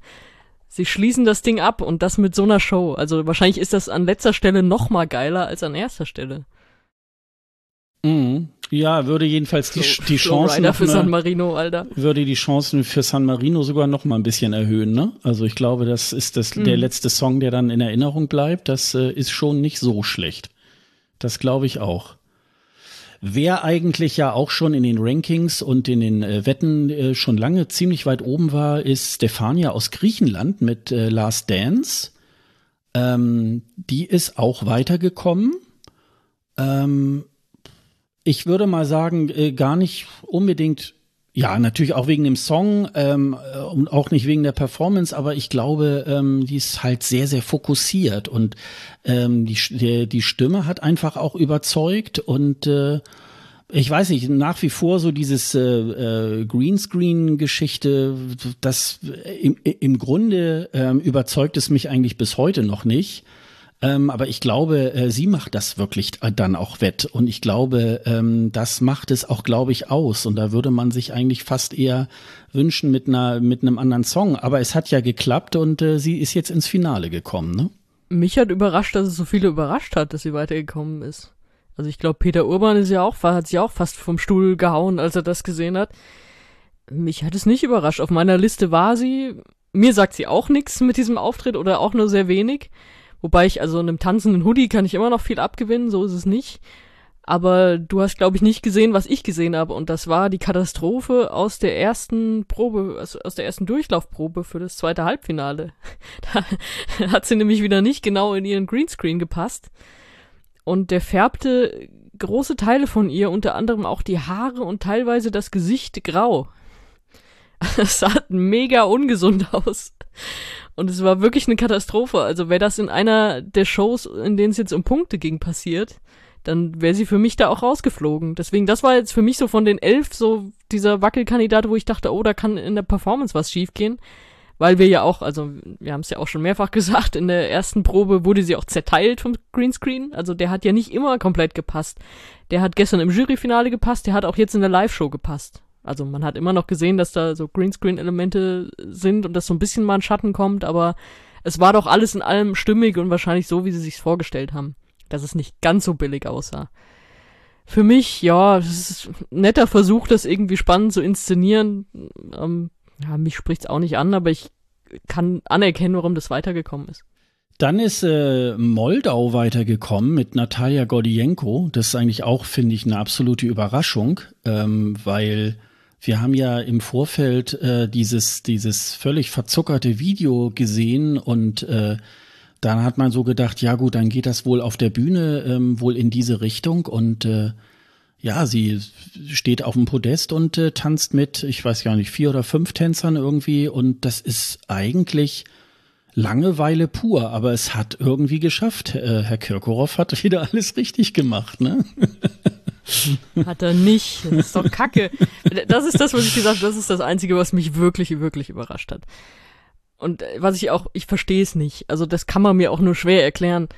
B: sie schließen das Ding ab und das mit so einer Show. Also wahrscheinlich ist das an letzter Stelle noch mal geiler als an erster Stelle.
A: Mhm. Ja, würde jedenfalls die, die Chancen
B: für San Marino, Alter.
A: Würde die Chancen für San Marino sogar noch mal ein bisschen erhöhen, ne? Also ich glaube, das ist das mhm. der letzte Song, der dann in Erinnerung bleibt. Das äh, ist schon nicht so schlecht. Das glaube ich auch. Wer eigentlich ja auch schon in den Rankings und in den äh, Wetten äh, schon lange ziemlich weit oben war, ist Stefania aus Griechenland mit äh, Last Dance. Ähm, die ist auch weitergekommen. Ähm, ich würde mal sagen, äh, gar nicht unbedingt ja, natürlich auch wegen dem Song ähm, äh, und auch nicht wegen der Performance, aber ich glaube, ähm, die ist halt sehr, sehr fokussiert und ähm, die, die, Stimme hat einfach auch überzeugt und äh, ich weiß nicht, nach wie vor so dieses äh, äh, Greenscreen-Geschichte, das im, im Grunde ähm, überzeugt es mich eigentlich bis heute noch nicht. Ähm, aber ich glaube, äh, sie macht das wirklich dann auch wett. Und ich glaube, ähm, das macht es auch, glaube ich, aus. Und da würde man sich eigentlich fast eher wünschen mit einer, mit einem anderen Song. Aber es hat ja geklappt und äh, sie ist jetzt ins Finale gekommen, ne?
B: Mich hat überrascht, dass es so viele überrascht hat, dass sie weitergekommen ist. Also ich glaube, Peter Urban ist ja auch, hat sich auch fast vom Stuhl gehauen, als er das gesehen hat. Mich hat es nicht überrascht. Auf meiner Liste war sie. Mir sagt sie auch nichts mit diesem Auftritt oder auch nur sehr wenig. Wobei ich, also einem tanzenden Hoodie kann ich immer noch viel abgewinnen, so ist es nicht. Aber du hast, glaube ich, nicht gesehen, was ich gesehen habe. Und das war die Katastrophe aus der ersten Probe, also aus der ersten Durchlaufprobe für das zweite Halbfinale. Da hat sie nämlich wieder nicht genau in ihren Greenscreen gepasst. Und der färbte große Teile von ihr, unter anderem auch die Haare und teilweise das Gesicht grau. Das sah mega ungesund aus. Und es war wirklich eine Katastrophe. Also wäre das in einer der Shows, in denen es jetzt um Punkte ging, passiert, dann wäre sie für mich da auch rausgeflogen. Deswegen, das war jetzt für mich so von den elf so dieser Wackelkandidat, wo ich dachte, oh, da kann in der Performance was schiefgehen. Weil wir ja auch, also wir haben es ja auch schon mehrfach gesagt, in der ersten Probe wurde sie auch zerteilt vom Greenscreen. Also der hat ja nicht immer komplett gepasst. Der hat gestern im Juryfinale gepasst, der hat auch jetzt in der Live-Show gepasst. Also man hat immer noch gesehen, dass da so Greenscreen-Elemente sind und dass so ein bisschen mal ein Schatten kommt, aber es war doch alles in allem stimmig und wahrscheinlich so, wie sie sich's vorgestellt haben, dass es nicht ganz so billig aussah. Für mich, ja, es ist ein netter Versuch, das irgendwie spannend zu inszenieren. Ähm, ja, mich spricht's auch nicht an, aber ich kann anerkennen, warum das weitergekommen ist.
A: Dann ist äh, Moldau weitergekommen mit Natalia Gordienko. Das ist eigentlich auch, finde ich, eine absolute Überraschung, ähm, weil wir haben ja im Vorfeld äh, dieses, dieses völlig verzuckerte Video gesehen und äh, dann hat man so gedacht, ja gut, dann geht das wohl auf der Bühne ähm, wohl in diese Richtung und äh, ja, sie steht auf dem Podest und äh, tanzt mit, ich weiß gar nicht, vier oder fünf Tänzern irgendwie und das ist eigentlich Langeweile pur, aber es hat irgendwie geschafft. Äh, Herr Kirkorov hat wieder alles richtig gemacht, ne?
B: Hat er nicht. Das ist doch Kacke. Das ist das, was ich gesagt habe. Das ist das Einzige, was mich wirklich, wirklich überrascht hat. Und äh, was ich auch, ich verstehe es nicht. Also das kann man mir auch nur schwer erklären.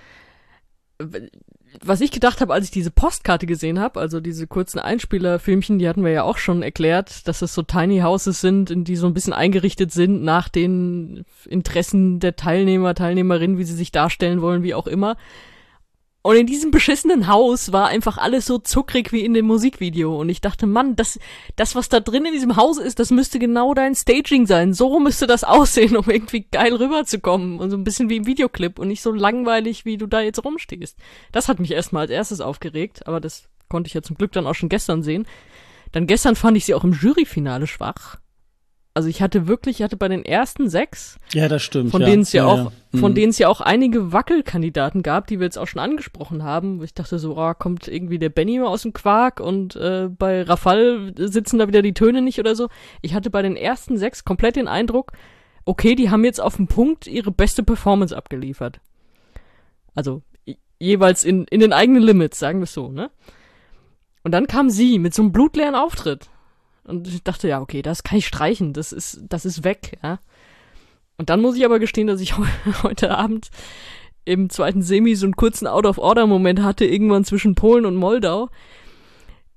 B: Was ich gedacht habe, als ich diese Postkarte gesehen habe, also diese kurzen Einspielerfilmchen, die hatten wir ja auch schon erklärt, dass es so Tiny Houses sind, in die so ein bisschen eingerichtet sind nach den Interessen der Teilnehmer, Teilnehmerinnen, wie sie sich darstellen wollen, wie auch immer. Und in diesem beschissenen Haus war einfach alles so zuckrig wie in dem Musikvideo. Und ich dachte, Mann, das, das, was da drin in diesem Haus ist, das müsste genau dein Staging sein. So müsste das aussehen, um irgendwie geil rüberzukommen. Und so ein bisschen wie im Videoclip und nicht so langweilig, wie du da jetzt rumstehst. Das hat mich erstmal als erstes aufgeregt, aber das konnte ich ja zum Glück dann auch schon gestern sehen. Dann gestern fand ich sie auch im Juryfinale schwach. Also ich hatte wirklich, ich hatte bei den ersten sechs,
A: ja, das stimmt,
B: von ja. denen es ja, ja, auch, ja. von mhm. denen es ja auch einige Wackelkandidaten gab, die wir jetzt auch schon angesprochen haben. Ich dachte so, oh, kommt irgendwie der Benny mal aus dem Quark und äh, bei Rafal sitzen da wieder die Töne nicht oder so. Ich hatte bei den ersten sechs komplett den Eindruck, okay, die haben jetzt auf den Punkt ihre beste Performance abgeliefert. Also jeweils in, in den eigenen Limits, sagen wir es so, ne? Und dann kam sie mit so einem blutleeren Auftritt. Und ich dachte, ja, okay, das kann ich streichen, das ist, das ist weg, ja. Und dann muss ich aber gestehen, dass ich heute Abend im zweiten Semi so einen kurzen Out-of-Order-Moment hatte, irgendwann zwischen Polen und Moldau.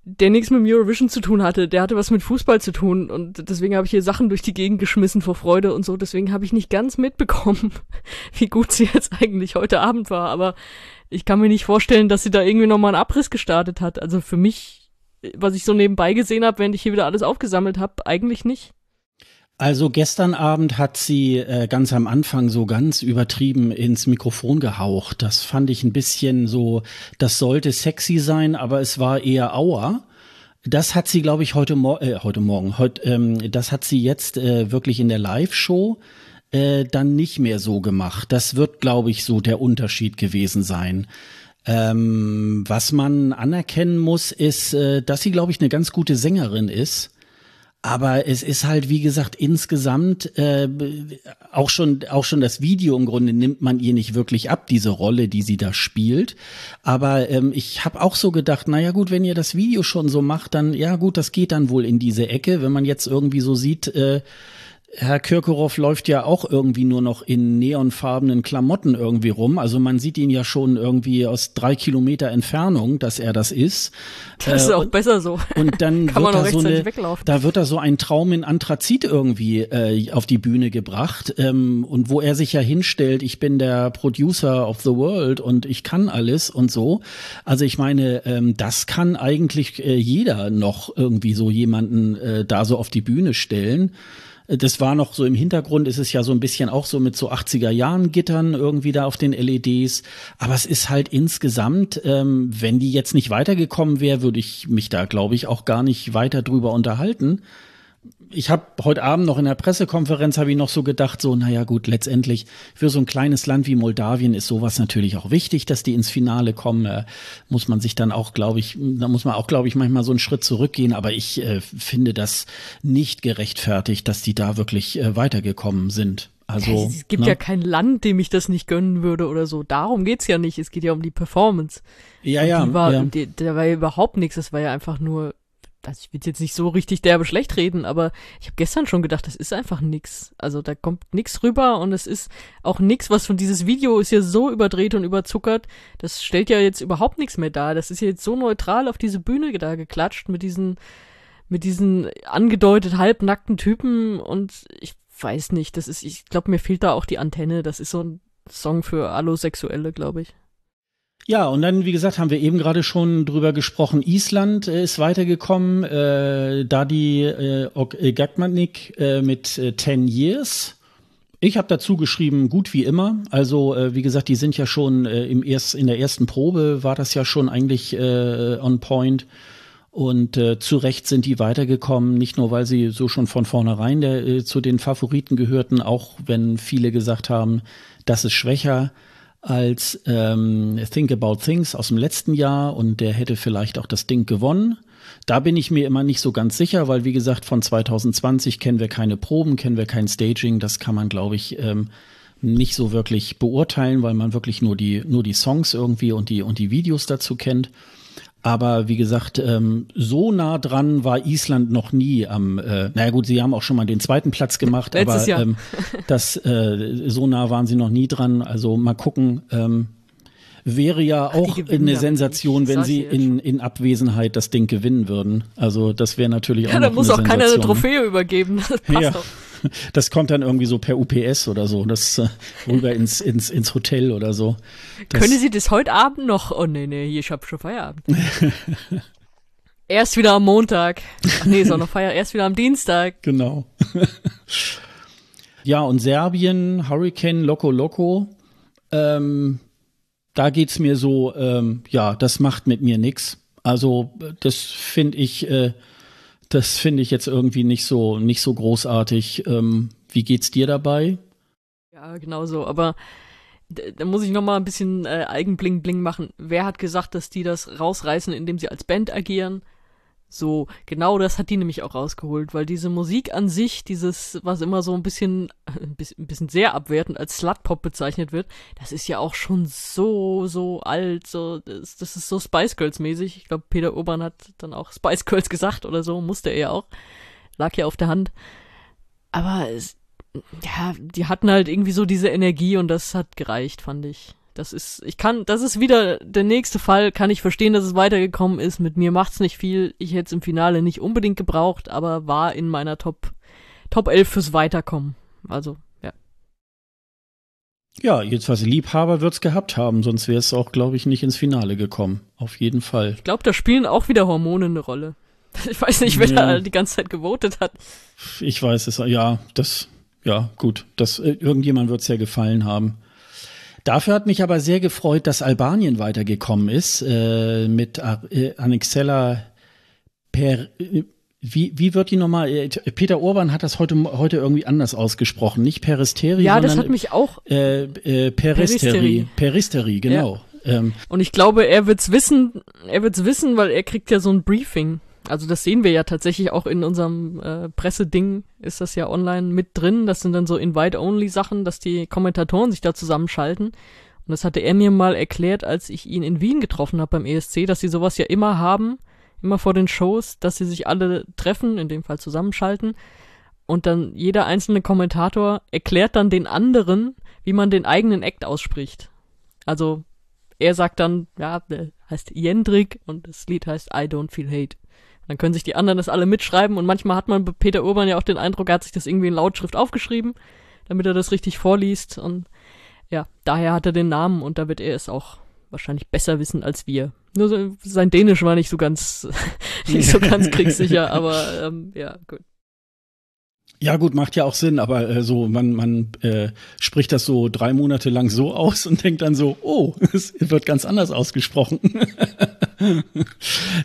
B: der nichts mit Eurovision zu tun hatte. Der hatte was mit Fußball zu tun und deswegen habe ich hier Sachen durch die Gegend geschmissen vor Freude und so. Deswegen habe ich nicht ganz mitbekommen, wie gut sie jetzt eigentlich heute Abend war. Aber ich kann mir nicht vorstellen, dass sie da irgendwie nochmal einen Abriss gestartet hat. Also für mich, was ich so nebenbei gesehen habe, während ich hier wieder alles aufgesammelt habe, eigentlich nicht.
A: Also gestern Abend hat sie äh, ganz am Anfang so ganz übertrieben ins Mikrofon gehaucht. Das fand ich ein bisschen so, das sollte sexy sein, aber es war eher Aua. Das hat sie, glaube ich, heute, Mor äh, heute Morgen, heute, ähm, das hat sie jetzt äh, wirklich in der Live-Show äh, dann nicht mehr so gemacht. Das wird, glaube ich, so der Unterschied gewesen sein. Ähm, was man anerkennen muss, ist, äh, dass sie, glaube ich, eine ganz gute Sängerin ist aber es ist halt, wie gesagt, insgesamt äh, auch schon auch schon das Video im Grunde nimmt man ihr nicht wirklich ab, diese Rolle, die sie da spielt. Aber ähm, ich habe auch so gedacht, naja gut, wenn ihr das Video schon so macht, dann ja gut, das geht dann wohl in diese Ecke. Wenn man jetzt irgendwie so sieht, äh, Herr Kirkorov läuft ja auch irgendwie nur noch in neonfarbenen Klamotten irgendwie rum. Also man sieht ihn ja schon irgendwie aus drei Kilometer Entfernung, dass er das ist.
B: Das ist äh, auch und, besser so.
A: Und dann wird da so eine, da wird da so ein Traum in Anthrazit irgendwie äh, auf die Bühne gebracht ähm, und wo er sich ja hinstellt, ich bin der Producer of the World und ich kann alles und so. Also ich meine, ähm, das kann eigentlich äh, jeder noch irgendwie so jemanden äh, da so auf die Bühne stellen. Das war noch so im Hintergrund, ist es ja so ein bisschen auch so mit so 80er Jahren Gittern irgendwie da auf den LEDs. Aber es ist halt insgesamt, ähm, wenn die jetzt nicht weitergekommen wäre, würde ich mich da, glaube ich, auch gar nicht weiter drüber unterhalten ich habe heute Abend noch in der Pressekonferenz habe ich noch so gedacht, so naja gut, letztendlich für so ein kleines Land wie Moldawien ist sowas natürlich auch wichtig, dass die ins Finale kommen. Äh, muss man sich dann auch, glaube ich, da muss man auch, glaube ich, manchmal so einen Schritt zurückgehen. Aber ich äh, finde das nicht gerechtfertigt, dass die da wirklich äh, weitergekommen sind. Also,
B: es gibt ne? ja kein Land, dem ich das nicht gönnen würde oder so. Darum geht's ja nicht. Es geht ja um die Performance.
A: Ja, ja.
B: Die war,
A: ja.
B: Die, da war ja überhaupt nichts. Das war ja einfach nur also ich will jetzt nicht so richtig derbe schlecht reden, aber ich habe gestern schon gedacht, das ist einfach nix. Also da kommt nix rüber und es ist auch nix, was von dieses Video ist ja so überdreht und überzuckert, das stellt ja jetzt überhaupt nichts mehr dar. Das ist ja jetzt so neutral auf diese Bühne da geklatscht mit diesen mit diesen angedeutet halbnackten Typen und ich weiß nicht, das ist ich glaube mir fehlt da auch die Antenne, das ist so ein Song für Allosexuelle, glaube ich.
A: Ja, und dann, wie gesagt, haben wir eben gerade schon drüber gesprochen. Island äh, ist weitergekommen, äh, da äh, äh Gagmanik äh, mit äh, 10 Years. Ich habe dazu geschrieben, gut wie immer. Also, äh, wie gesagt, die sind ja schon äh, im erst, in der ersten Probe war das ja schon eigentlich äh, on point. Und äh, zu Recht sind die weitergekommen, nicht nur weil sie so schon von vornherein der, äh, zu den Favoriten gehörten, auch wenn viele gesagt haben, das ist schwächer als ähm, Think About Things aus dem letzten Jahr und der hätte vielleicht auch das Ding gewonnen. Da bin ich mir immer nicht so ganz sicher, weil wie gesagt, von 2020 kennen wir keine Proben, kennen wir kein Staging. Das kann man, glaube ich, ähm, nicht so wirklich beurteilen, weil man wirklich nur die, nur die Songs irgendwie und die, und die Videos dazu kennt. Aber wie gesagt, ähm, so nah dran war Island noch nie am, äh, naja gut, sie haben auch schon mal den zweiten Platz gemacht, Letztes aber Jahr. Ähm, das, äh, so nah waren sie noch nie dran. Also mal gucken. Ähm, wäre ja auch eine Sensation, wenn sie in, in Abwesenheit das Ding gewinnen würden. Also das wäre natürlich auch ja, noch da
B: muss auch keiner eine Trophäe übergeben. Das passt ja. Doch.
A: Das kommt dann irgendwie so per UPS oder so, das äh, rüber ins, ins, ins Hotel oder so.
B: Das Können Sie das heute Abend noch? Oh nee, nee, ich hab schon Feierabend. erst wieder am Montag. Ach nee, ist auch noch Feierabend. Erst wieder am Dienstag.
A: Genau. ja, und Serbien, Hurricane Loco Loco. Ähm, da geht's mir so, ähm, ja, das macht mit mir nix. Also das finde ich, äh, das finde ich jetzt irgendwie nicht so, nicht so großartig. Ähm, wie geht's dir dabei?
B: Ja, genau so. Aber da muss ich noch mal ein bisschen äh, Eigenbling-Bling machen. Wer hat gesagt, dass die das rausreißen, indem sie als Band agieren? So, genau das hat die nämlich auch rausgeholt, weil diese Musik an sich, dieses, was immer so ein bisschen, ein bisschen sehr abwertend als Slutpop bezeichnet wird, das ist ja auch schon so, so alt, so, das, das ist so Spice Girls mäßig. Ich glaube, Peter Urban hat dann auch Spice Girls gesagt oder so, musste er ja auch. Lag ja auf der Hand. Aber es, ja, die hatten halt irgendwie so diese Energie und das hat gereicht, fand ich. Das ist, ich kann, das ist wieder der nächste Fall, kann ich verstehen, dass es weitergekommen ist. Mit mir macht's nicht viel. Ich hätte es im Finale nicht unbedingt gebraucht, aber war in meiner Top, Top 11 fürs Weiterkommen. Also, ja.
A: Ja, jetzt was Liebhaber wird's gehabt haben, sonst wäre es auch, glaube ich, nicht ins Finale gekommen. Auf jeden Fall.
B: Ich glaube, da spielen auch wieder Hormone eine Rolle. Ich weiß nicht, wer ja. da die ganze Zeit gewotet hat.
A: Ich weiß es, ja, das, ja, gut. Das, äh, irgendjemand wird's ja gefallen haben. Dafür hat mich aber sehr gefreut, dass Albanien weitergekommen ist äh, mit äh, Annexella per. Wie, wie wird die nochmal? Äh, Peter Urban hat das heute, heute irgendwie anders ausgesprochen. Nicht Peristeri,
B: ja,
A: sondern.
B: Ja, das hat mich auch.
A: Äh, äh, Peristeri. Peristeri, genau.
B: Ja. Ähm, Und ich glaube, er wird's wissen, er wird's wissen, weil er kriegt ja so ein Briefing. Also das sehen wir ja tatsächlich auch in unserem äh, Presseding, ist das ja online mit drin. Das sind dann so Invite-Only-Sachen, dass die Kommentatoren sich da zusammenschalten. Und das hatte er mir mal erklärt, als ich ihn in Wien getroffen habe beim ESC, dass sie sowas ja immer haben, immer vor den Shows, dass sie sich alle treffen, in dem Fall zusammenschalten. Und dann jeder einzelne Kommentator erklärt dann den anderen, wie man den eigenen Act ausspricht. Also er sagt dann, ja, der heißt Jendrik und das Lied heißt I Don't Feel Hate. Dann können sich die anderen das alle mitschreiben und manchmal hat man bei Peter Urban ja auch den Eindruck, er hat sich das irgendwie in Lautschrift aufgeschrieben, damit er das richtig vorliest und ja, daher hat er den Namen und da wird er es auch wahrscheinlich besser wissen als wir. Nur so, sein Dänisch war nicht so ganz, nicht so ganz kriegssicher, aber ähm, ja, gut.
A: Ja gut, macht ja auch Sinn, aber äh, so man man äh, spricht das so drei Monate lang so aus und denkt dann so, oh, es wird ganz anders ausgesprochen.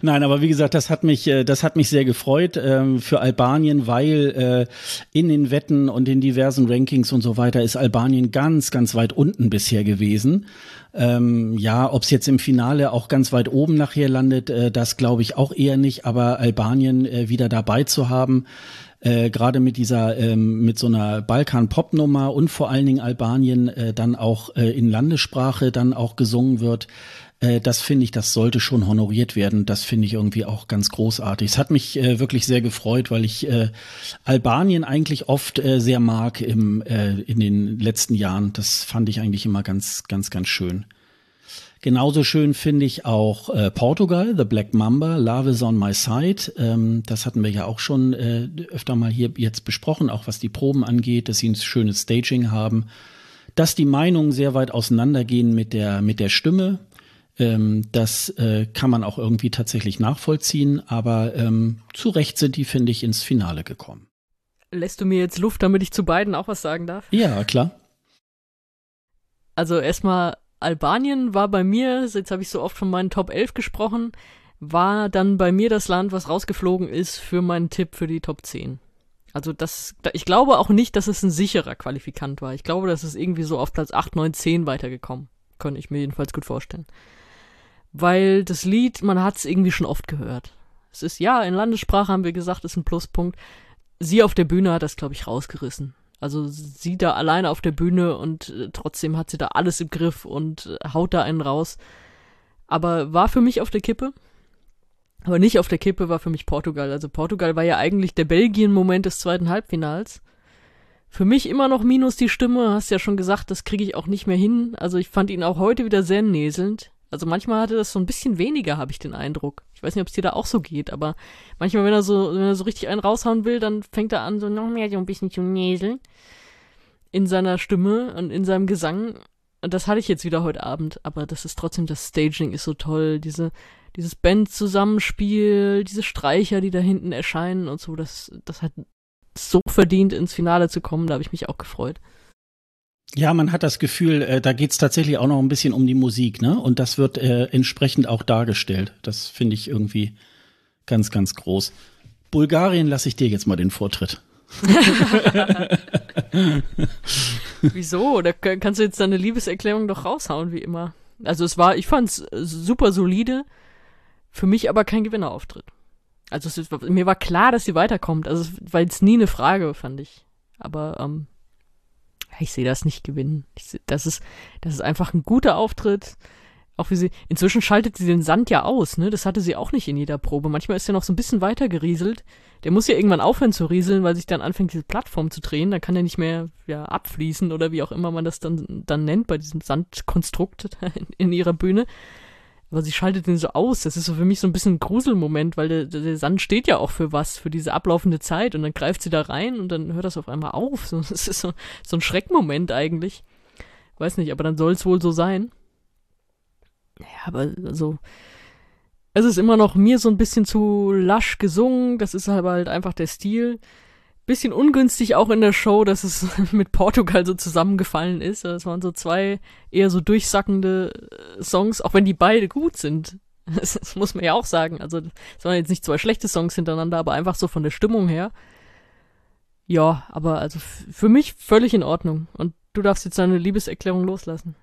A: Nein, aber wie gesagt, das hat mich äh, das hat mich sehr gefreut äh, für Albanien, weil äh, in den Wetten und in diversen Rankings und so weiter ist Albanien ganz ganz weit unten bisher gewesen. Ähm, ja, ob es jetzt im Finale auch ganz weit oben nachher landet, äh, das glaube ich auch eher nicht. Aber Albanien äh, wieder dabei zu haben, äh, gerade mit dieser, ähm, mit so einer Balkan-Pop-Nummer und vor allen Dingen Albanien äh, dann auch äh, in Landessprache dann auch gesungen wird. Äh, das finde ich, das sollte schon honoriert werden. Das finde ich irgendwie auch ganz großartig. Es hat mich äh, wirklich sehr gefreut, weil ich äh, Albanien eigentlich oft äh, sehr mag im, äh, in den letzten Jahren. Das fand ich eigentlich immer ganz, ganz, ganz schön. Genauso schön finde ich auch äh, Portugal, The Black Mamba, Love is on my side. Ähm, das hatten wir ja auch schon äh, öfter mal hier jetzt besprochen, auch was die Proben angeht, dass sie ein schönes Staging haben, dass die Meinungen sehr weit auseinandergehen mit der mit der Stimme. Ähm, das äh, kann man auch irgendwie tatsächlich nachvollziehen, aber ähm, zu Recht sind die, finde ich, ins Finale gekommen.
B: Lässt du mir jetzt Luft, damit ich zu beiden auch was sagen darf?
A: Ja, klar.
B: Also erstmal Albanien war bei mir, jetzt habe ich so oft von meinen Top 11 gesprochen, war dann bei mir das Land, was rausgeflogen ist für meinen Tipp für die Top 10. Also das, ich glaube auch nicht, dass es ein sicherer Qualifikant war. Ich glaube, dass es irgendwie so auf Platz 8, 9, 10 weitergekommen. Könnte ich mir jedenfalls gut vorstellen. Weil das Lied, man hat es irgendwie schon oft gehört. Es ist, ja, in Landessprache haben wir gesagt, ist ein Pluspunkt. Sie auf der Bühne hat das, glaube ich, rausgerissen. Also sie da alleine auf der Bühne und äh, trotzdem hat sie da alles im Griff und äh, haut da einen raus. Aber war für mich auf der Kippe. Aber nicht auf der Kippe war für mich Portugal. Also Portugal war ja eigentlich der Belgien-Moment des zweiten Halbfinals. Für mich immer noch minus die Stimme, hast ja schon gesagt, das kriege ich auch nicht mehr hin. Also ich fand ihn auch heute wieder sehr näselnd. Also manchmal hatte das so ein bisschen weniger, habe ich den Eindruck. Ich weiß nicht, ob es dir da auch so geht, aber manchmal, wenn er so, wenn er so richtig einen raushauen will, dann fängt er an, so noch mehr so ein bisschen zu näseln. In seiner Stimme und in seinem Gesang. Und das hatte ich jetzt wieder heute Abend, aber das ist trotzdem, das Staging ist so toll, diese, dieses Band-Zusammenspiel, diese Streicher, die da hinten erscheinen und so, das, das hat so verdient, ins Finale zu kommen, da habe ich mich auch gefreut.
A: Ja, man hat das Gefühl, äh, da geht's tatsächlich auch noch ein bisschen um die Musik, ne? Und das wird äh, entsprechend auch dargestellt. Das finde ich irgendwie ganz, ganz groß. Bulgarien lasse ich dir jetzt mal den Vortritt.
B: Wieso? Da kannst du jetzt deine Liebeserklärung doch raushauen, wie immer. Also es war, ich fand's super solide, für mich aber kein Gewinnerauftritt. Also es, mir war klar, dass sie weiterkommt. Also es war jetzt nie eine Frage, fand ich. Aber ähm, ich sehe das nicht gewinnen. Seh, das ist, das ist einfach ein guter Auftritt. Auch wie sie, inzwischen schaltet sie den Sand ja aus, ne? Das hatte sie auch nicht in jeder Probe. Manchmal ist er noch so ein bisschen weiter gerieselt. Der muss ja irgendwann aufhören zu rieseln, weil sich dann anfängt, diese Plattform zu drehen. Dann kann er nicht mehr, ja, abfließen oder wie auch immer man das dann, dann nennt bei diesem Sandkonstrukt in ihrer Bühne. Aber sie schaltet den so aus. Das ist so für mich so ein bisschen ein Gruselmoment, weil der, der Sand steht ja auch für was, für diese ablaufende Zeit. Und dann greift sie da rein und dann hört das auf einmal auf. So, das ist so, so ein Schreckmoment eigentlich. Weiß nicht, aber dann soll es wohl so sein. Ja, aber also, es ist immer noch mir so ein bisschen zu lasch gesungen. Das ist aber halt einfach der Stil. Bisschen ungünstig auch in der Show, dass es mit Portugal so zusammengefallen ist. Das waren so zwei eher so durchsackende äh, Songs, auch wenn die beide gut sind. Das, das muss man ja auch sagen. Also, es waren jetzt nicht zwei schlechte Songs hintereinander, aber einfach so von der Stimmung her. Ja, aber also für mich völlig in Ordnung. Und du darfst jetzt deine Liebeserklärung loslassen.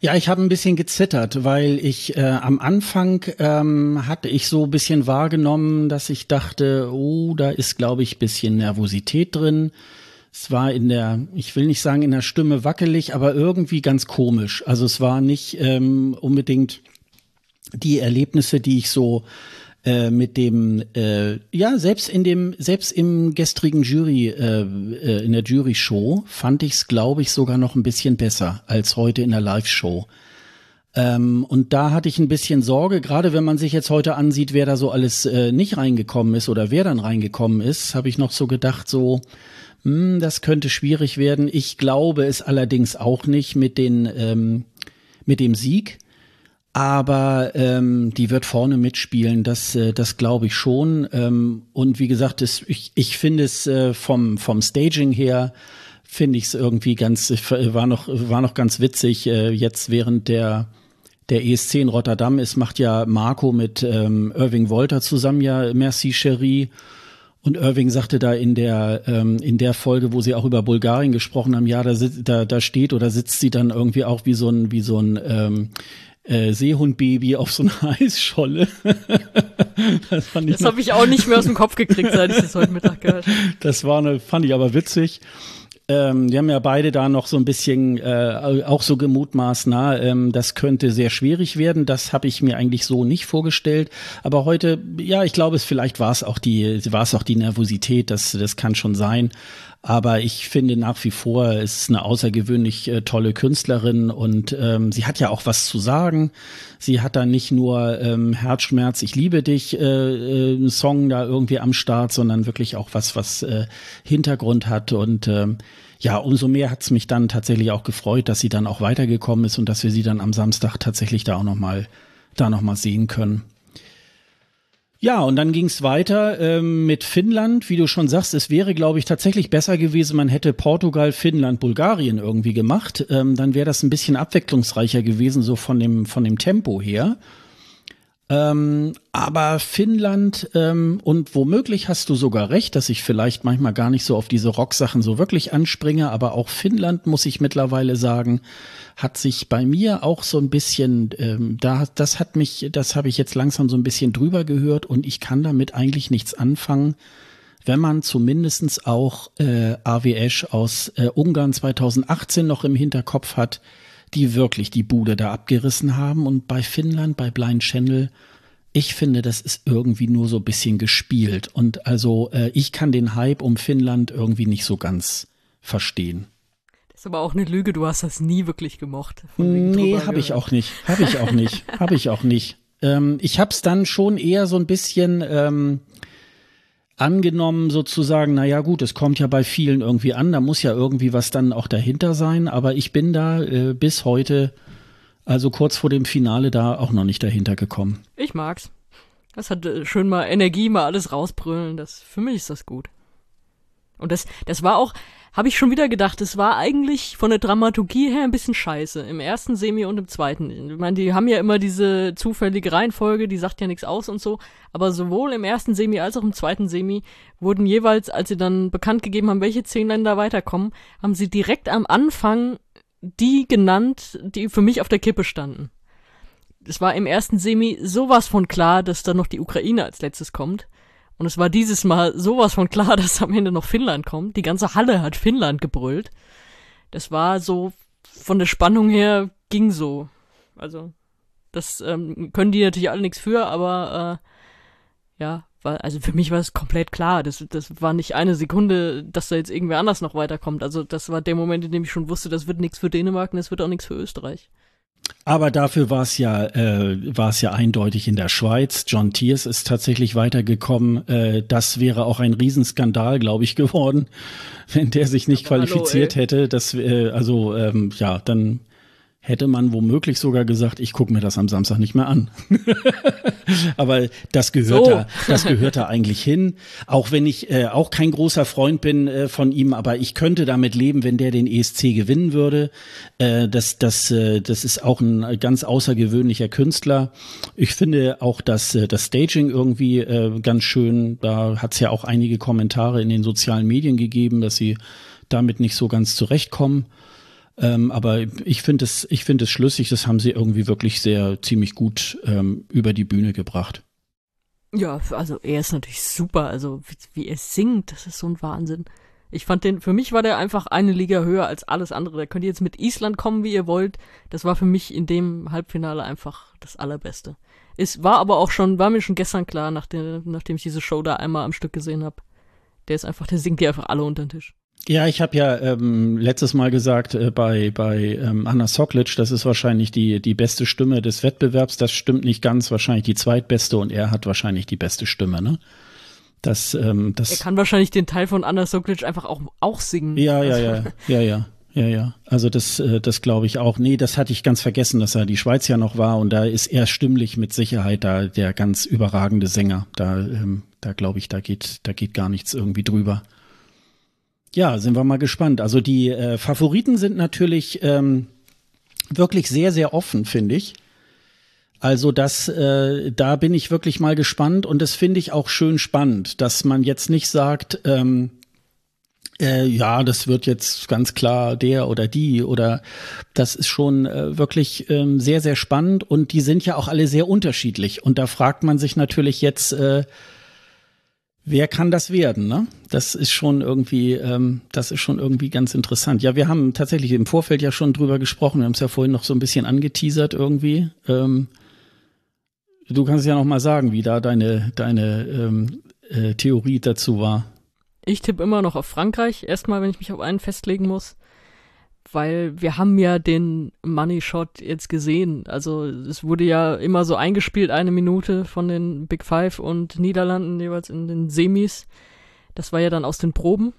A: Ja, ich habe ein bisschen gezittert, weil ich äh, am Anfang ähm, hatte ich so ein bisschen wahrgenommen, dass ich dachte, oh, da ist, glaube ich, bisschen Nervosität drin. Es war in der, ich will nicht sagen in der Stimme wackelig, aber irgendwie ganz komisch. Also es war nicht ähm, unbedingt die Erlebnisse, die ich so äh, mit dem, äh, ja, selbst in dem, selbst im gestrigen Jury, äh, äh, in der Jury-Show fand ich es, glaube ich, sogar noch ein bisschen besser als heute in der Live-Show. Ähm, und da hatte ich ein bisschen Sorge, gerade wenn man sich jetzt heute ansieht, wer da so alles äh, nicht reingekommen ist oder wer dann reingekommen ist, habe ich noch so gedacht, so, hm, das könnte schwierig werden. Ich glaube es allerdings auch nicht mit den, ähm, mit dem Sieg aber ähm, die wird vorne mitspielen, das, äh, das glaube ich schon. Ähm, und wie gesagt, das, ich, ich finde es äh, vom, vom Staging her, finde ich es irgendwie ganz, war noch, war noch ganz witzig, äh, jetzt während der der ESC in Rotterdam ist, macht ja Marco mit ähm, Irving Wolter zusammen ja Merci Cherie. Und Irving sagte da in der ähm, in der Folge, wo sie auch über Bulgarien gesprochen haben, ja, da, da, da steht oder sitzt sie dann irgendwie auch wie so ein wie so ein ähm, äh, Seehundbaby auf so einer Eisscholle.
B: das fand ich das habe ich auch nicht mehr aus dem Kopf gekriegt, seit ich das heute Mittag gehört
A: Das war eine, fand ich aber witzig. Ähm, die haben ja beide da noch so ein bisschen äh, auch so gemutmaßt, na, ähm, das könnte sehr schwierig werden. Das habe ich mir eigentlich so nicht vorgestellt. Aber heute, ja, ich glaube, es vielleicht war es auch die, war es auch die Nervosität. Das, das kann schon sein. Aber ich finde nach wie vor, es ist eine außergewöhnlich äh, tolle Künstlerin und ähm, sie hat ja auch was zu sagen. Sie hat da nicht nur ähm, Herzschmerz, ich liebe dich, äh, äh, Song da irgendwie am Start, sondern wirklich auch was, was äh, Hintergrund hat. Und ähm, ja, umso mehr hat es mich dann tatsächlich auch gefreut, dass sie dann auch weitergekommen ist und dass wir sie dann am Samstag tatsächlich da auch nochmal da noch mal sehen können. Ja, und dann ging es weiter ähm, mit Finnland. Wie du schon sagst, es wäre, glaube ich, tatsächlich besser gewesen, man hätte Portugal, Finnland, Bulgarien irgendwie gemacht. Ähm, dann wäre das ein bisschen abwechslungsreicher gewesen, so von dem, von dem Tempo her. Ähm, aber Finnland ähm, und womöglich hast du sogar recht, dass ich vielleicht manchmal gar nicht so auf diese Rocksachen so wirklich anspringe, aber auch Finnland muss ich mittlerweile sagen, hat sich bei mir auch so ein bisschen, ähm, da das hat mich, das habe ich jetzt langsam so ein bisschen drüber gehört und ich kann damit eigentlich nichts anfangen, wenn man zumindestens auch äh, AWS aus äh, Ungarn 2018 noch im Hinterkopf hat, die wirklich die Bude da abgerissen haben. Und bei Finnland, bei Blind Channel, ich finde, das ist irgendwie nur so ein bisschen gespielt. Und also äh, ich kann den Hype um Finnland irgendwie nicht so ganz verstehen.
B: Das ist aber auch eine Lüge, du hast das nie wirklich gemocht.
A: Nee, habe ich auch nicht. Habe ich auch nicht. habe ich auch nicht. Ähm, ich habe es dann schon eher so ein bisschen ähm, angenommen sozusagen, naja gut, es kommt ja bei vielen irgendwie an, da muss ja irgendwie was dann auch dahinter sein, aber ich bin da äh, bis heute, also kurz vor dem Finale, da auch noch nicht dahinter gekommen.
B: Ich mag's. Das hat äh, schön mal Energie, mal alles rausbrüllen, das, für mich ist das gut. Und das, das war auch, habe ich schon wieder gedacht, es war eigentlich von der Dramaturgie her ein bisschen scheiße. Im ersten Semi und im zweiten. Ich meine, die haben ja immer diese zufällige Reihenfolge, die sagt ja nichts aus und so. Aber sowohl im ersten Semi als auch im zweiten Semi wurden jeweils, als sie dann bekannt gegeben haben, welche zehn Länder weiterkommen, haben sie direkt am Anfang die genannt, die für mich auf der Kippe standen. Es war im ersten Semi sowas von klar, dass dann noch die Ukraine als letztes kommt. Und es war dieses Mal sowas von klar, dass am Ende noch Finnland kommt. Die ganze Halle hat Finnland gebrüllt. Das war so, von der Spannung her ging so. Also, Das ähm, können die natürlich alle nichts für, aber äh, ja, war, also für mich war es komplett klar. Das, das war nicht eine Sekunde, dass da jetzt irgendwer anders noch weiterkommt. Also das war der Moment, in dem ich schon wusste, das wird nichts für Dänemark und das wird auch nichts für Österreich.
A: Aber dafür war es ja, äh, war es ja eindeutig in der Schweiz. John Tiers ist tatsächlich weitergekommen. Äh, das wäre auch ein Riesenskandal, glaube ich, geworden, wenn der sich nicht Aber qualifiziert hallo, hätte. Das, äh, also ähm, ja, dann hätte man womöglich sogar gesagt, ich gucke mir das am Samstag nicht mehr an. Aber das gehört so. da, das gehört da eigentlich hin. Auch wenn ich äh, auch kein großer Freund bin äh, von ihm, aber ich könnte damit leben, wenn der den ESC gewinnen würde. Äh, das, das, äh, das ist auch ein ganz außergewöhnlicher Künstler. Ich finde auch das, äh, das Staging irgendwie äh, ganz schön. Da hat es ja auch einige Kommentare in den sozialen Medien gegeben, dass sie damit nicht so ganz zurechtkommen. Ähm, aber ich finde es, ich finde es schlüssig. Das haben sie irgendwie wirklich sehr ziemlich gut ähm, über die Bühne gebracht.
B: Ja, also er ist natürlich super. Also wie, wie er singt, das ist so ein Wahnsinn. Ich fand den, für mich war der einfach eine Liga höher als alles andere. Da könnt ihr jetzt mit Island kommen, wie ihr wollt. Das war für mich in dem Halbfinale einfach das Allerbeste. Es war aber auch schon, war mir schon gestern klar, nachdem, nachdem ich diese Show da einmal am Stück gesehen habe. Der ist einfach, der singt die einfach alle unter den Tisch.
A: Ja, ich habe ja ähm, letztes Mal gesagt äh, bei bei ähm, Anna Soklic, das ist wahrscheinlich die die beste Stimme des Wettbewerbs. Das stimmt nicht ganz, wahrscheinlich die zweitbeste und er hat wahrscheinlich die beste Stimme, ne? Das, ähm, das.
B: Er kann wahrscheinlich den Teil von Anna Soklic einfach auch auch singen.
A: Ja, ja, ja, ja, ja. Ja, ja. Also das, äh, das glaube ich auch. Nee, das hatte ich ganz vergessen, dass er die Schweiz ja noch war und da ist er stimmlich mit Sicherheit da der ganz überragende Sänger. Da, ähm, da glaube ich, da geht, da geht gar nichts irgendwie drüber. Ja, sind wir mal gespannt. Also die äh, Favoriten sind natürlich ähm, wirklich sehr, sehr offen, finde ich. Also das, äh, da bin ich wirklich mal gespannt und das finde ich auch schön spannend, dass man jetzt nicht sagt, ähm, äh, ja, das wird jetzt ganz klar der oder die oder das ist schon äh, wirklich ähm, sehr, sehr spannend und die sind ja auch alle sehr unterschiedlich und da fragt man sich natürlich jetzt, äh, Wer kann das werden? Ne? Das ist schon irgendwie, ähm, das ist schon irgendwie ganz interessant. Ja, wir haben tatsächlich im Vorfeld ja schon drüber gesprochen. Wir haben es ja vorhin noch so ein bisschen angeteasert irgendwie. Ähm, du kannst ja noch mal sagen, wie da deine deine ähm, äh, Theorie dazu war.
B: Ich tippe immer noch auf Frankreich. Erstmal, wenn ich mich auf einen festlegen muss weil wir haben ja den Money Shot jetzt gesehen. Also es wurde ja immer so eingespielt, eine Minute von den Big Five und Niederlanden jeweils in den Semis. Das war ja dann aus den Proben.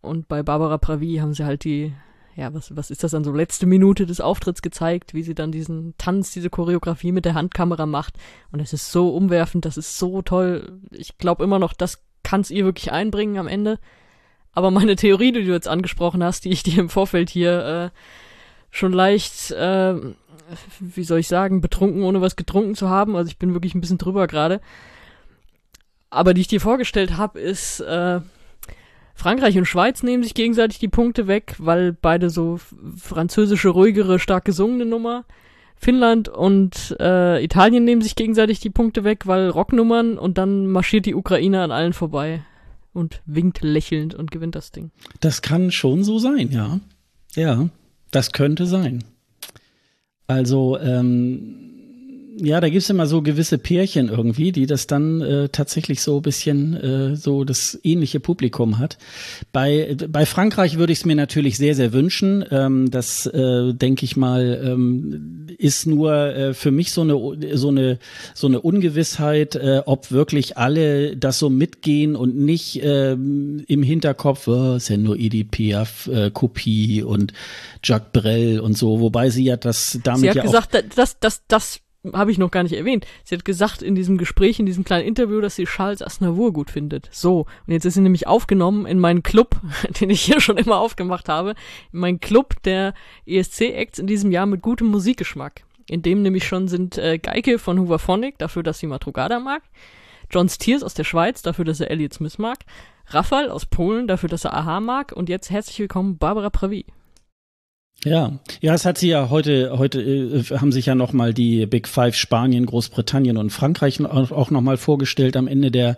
B: Und bei Barbara Pravi haben sie halt die, ja, was, was ist das dann so, letzte Minute des Auftritts gezeigt, wie sie dann diesen Tanz, diese Choreografie mit der Handkamera macht. Und es ist so umwerfend, das ist so toll. Ich glaube immer noch, das kann es ihr wirklich einbringen am Ende. Aber meine Theorie, die du jetzt angesprochen hast, die ich dir im Vorfeld hier äh, schon leicht, äh, wie soll ich sagen, betrunken, ohne was getrunken zu haben, also ich bin wirklich ein bisschen drüber gerade, aber die ich dir vorgestellt habe, ist, äh, Frankreich und Schweiz nehmen sich gegenseitig die Punkte weg, weil beide so französische, ruhigere, stark gesungene Nummer. Finnland und äh, Italien nehmen sich gegenseitig die Punkte weg, weil Rocknummern und dann marschiert die Ukraine an allen vorbei und winkt lächelnd und gewinnt das Ding.
A: Das kann schon so sein, ja. Ja, das könnte sein. Also, ähm, ja, da gibt's immer so gewisse Pärchen irgendwie, die das dann äh, tatsächlich so ein bisschen äh, so das ähnliche Publikum hat. Bei, bei Frankreich würde ich es mir natürlich sehr, sehr wünschen. Ähm, das, äh, denke ich mal, ähm, ist nur äh, für mich so eine, so eine, so eine Ungewissheit, äh, ob wirklich alle das so mitgehen und nicht äh, im Hinterkopf, oh, ist ja nur EDP-Kopie äh, und Jacques Brel und so, wobei sie ja das damit
B: sie hat
A: ja
B: gesagt, auch das, das, das habe ich noch gar nicht erwähnt. Sie hat gesagt in diesem Gespräch, in diesem kleinen Interview, dass sie Charles Aznavour gut findet. So, und jetzt ist sie nämlich aufgenommen in meinen Club, den ich hier schon immer aufgemacht habe, in meinen Club der ESC-Acts in diesem Jahr mit gutem Musikgeschmack. In dem nämlich schon sind äh, Geike von Hooverphonic, dafür, dass sie Matrugada mag, John Stiers aus der Schweiz, dafür, dass er Elliot Smith mag, Rafal aus Polen, dafür, dass er Aha mag und jetzt herzlich willkommen Barbara Pravi.
A: Ja, ja, es hat sie ja heute, heute äh, haben sich ja nochmal die Big Five Spanien, Großbritannien und Frankreich auch, nochmal vorgestellt am Ende der,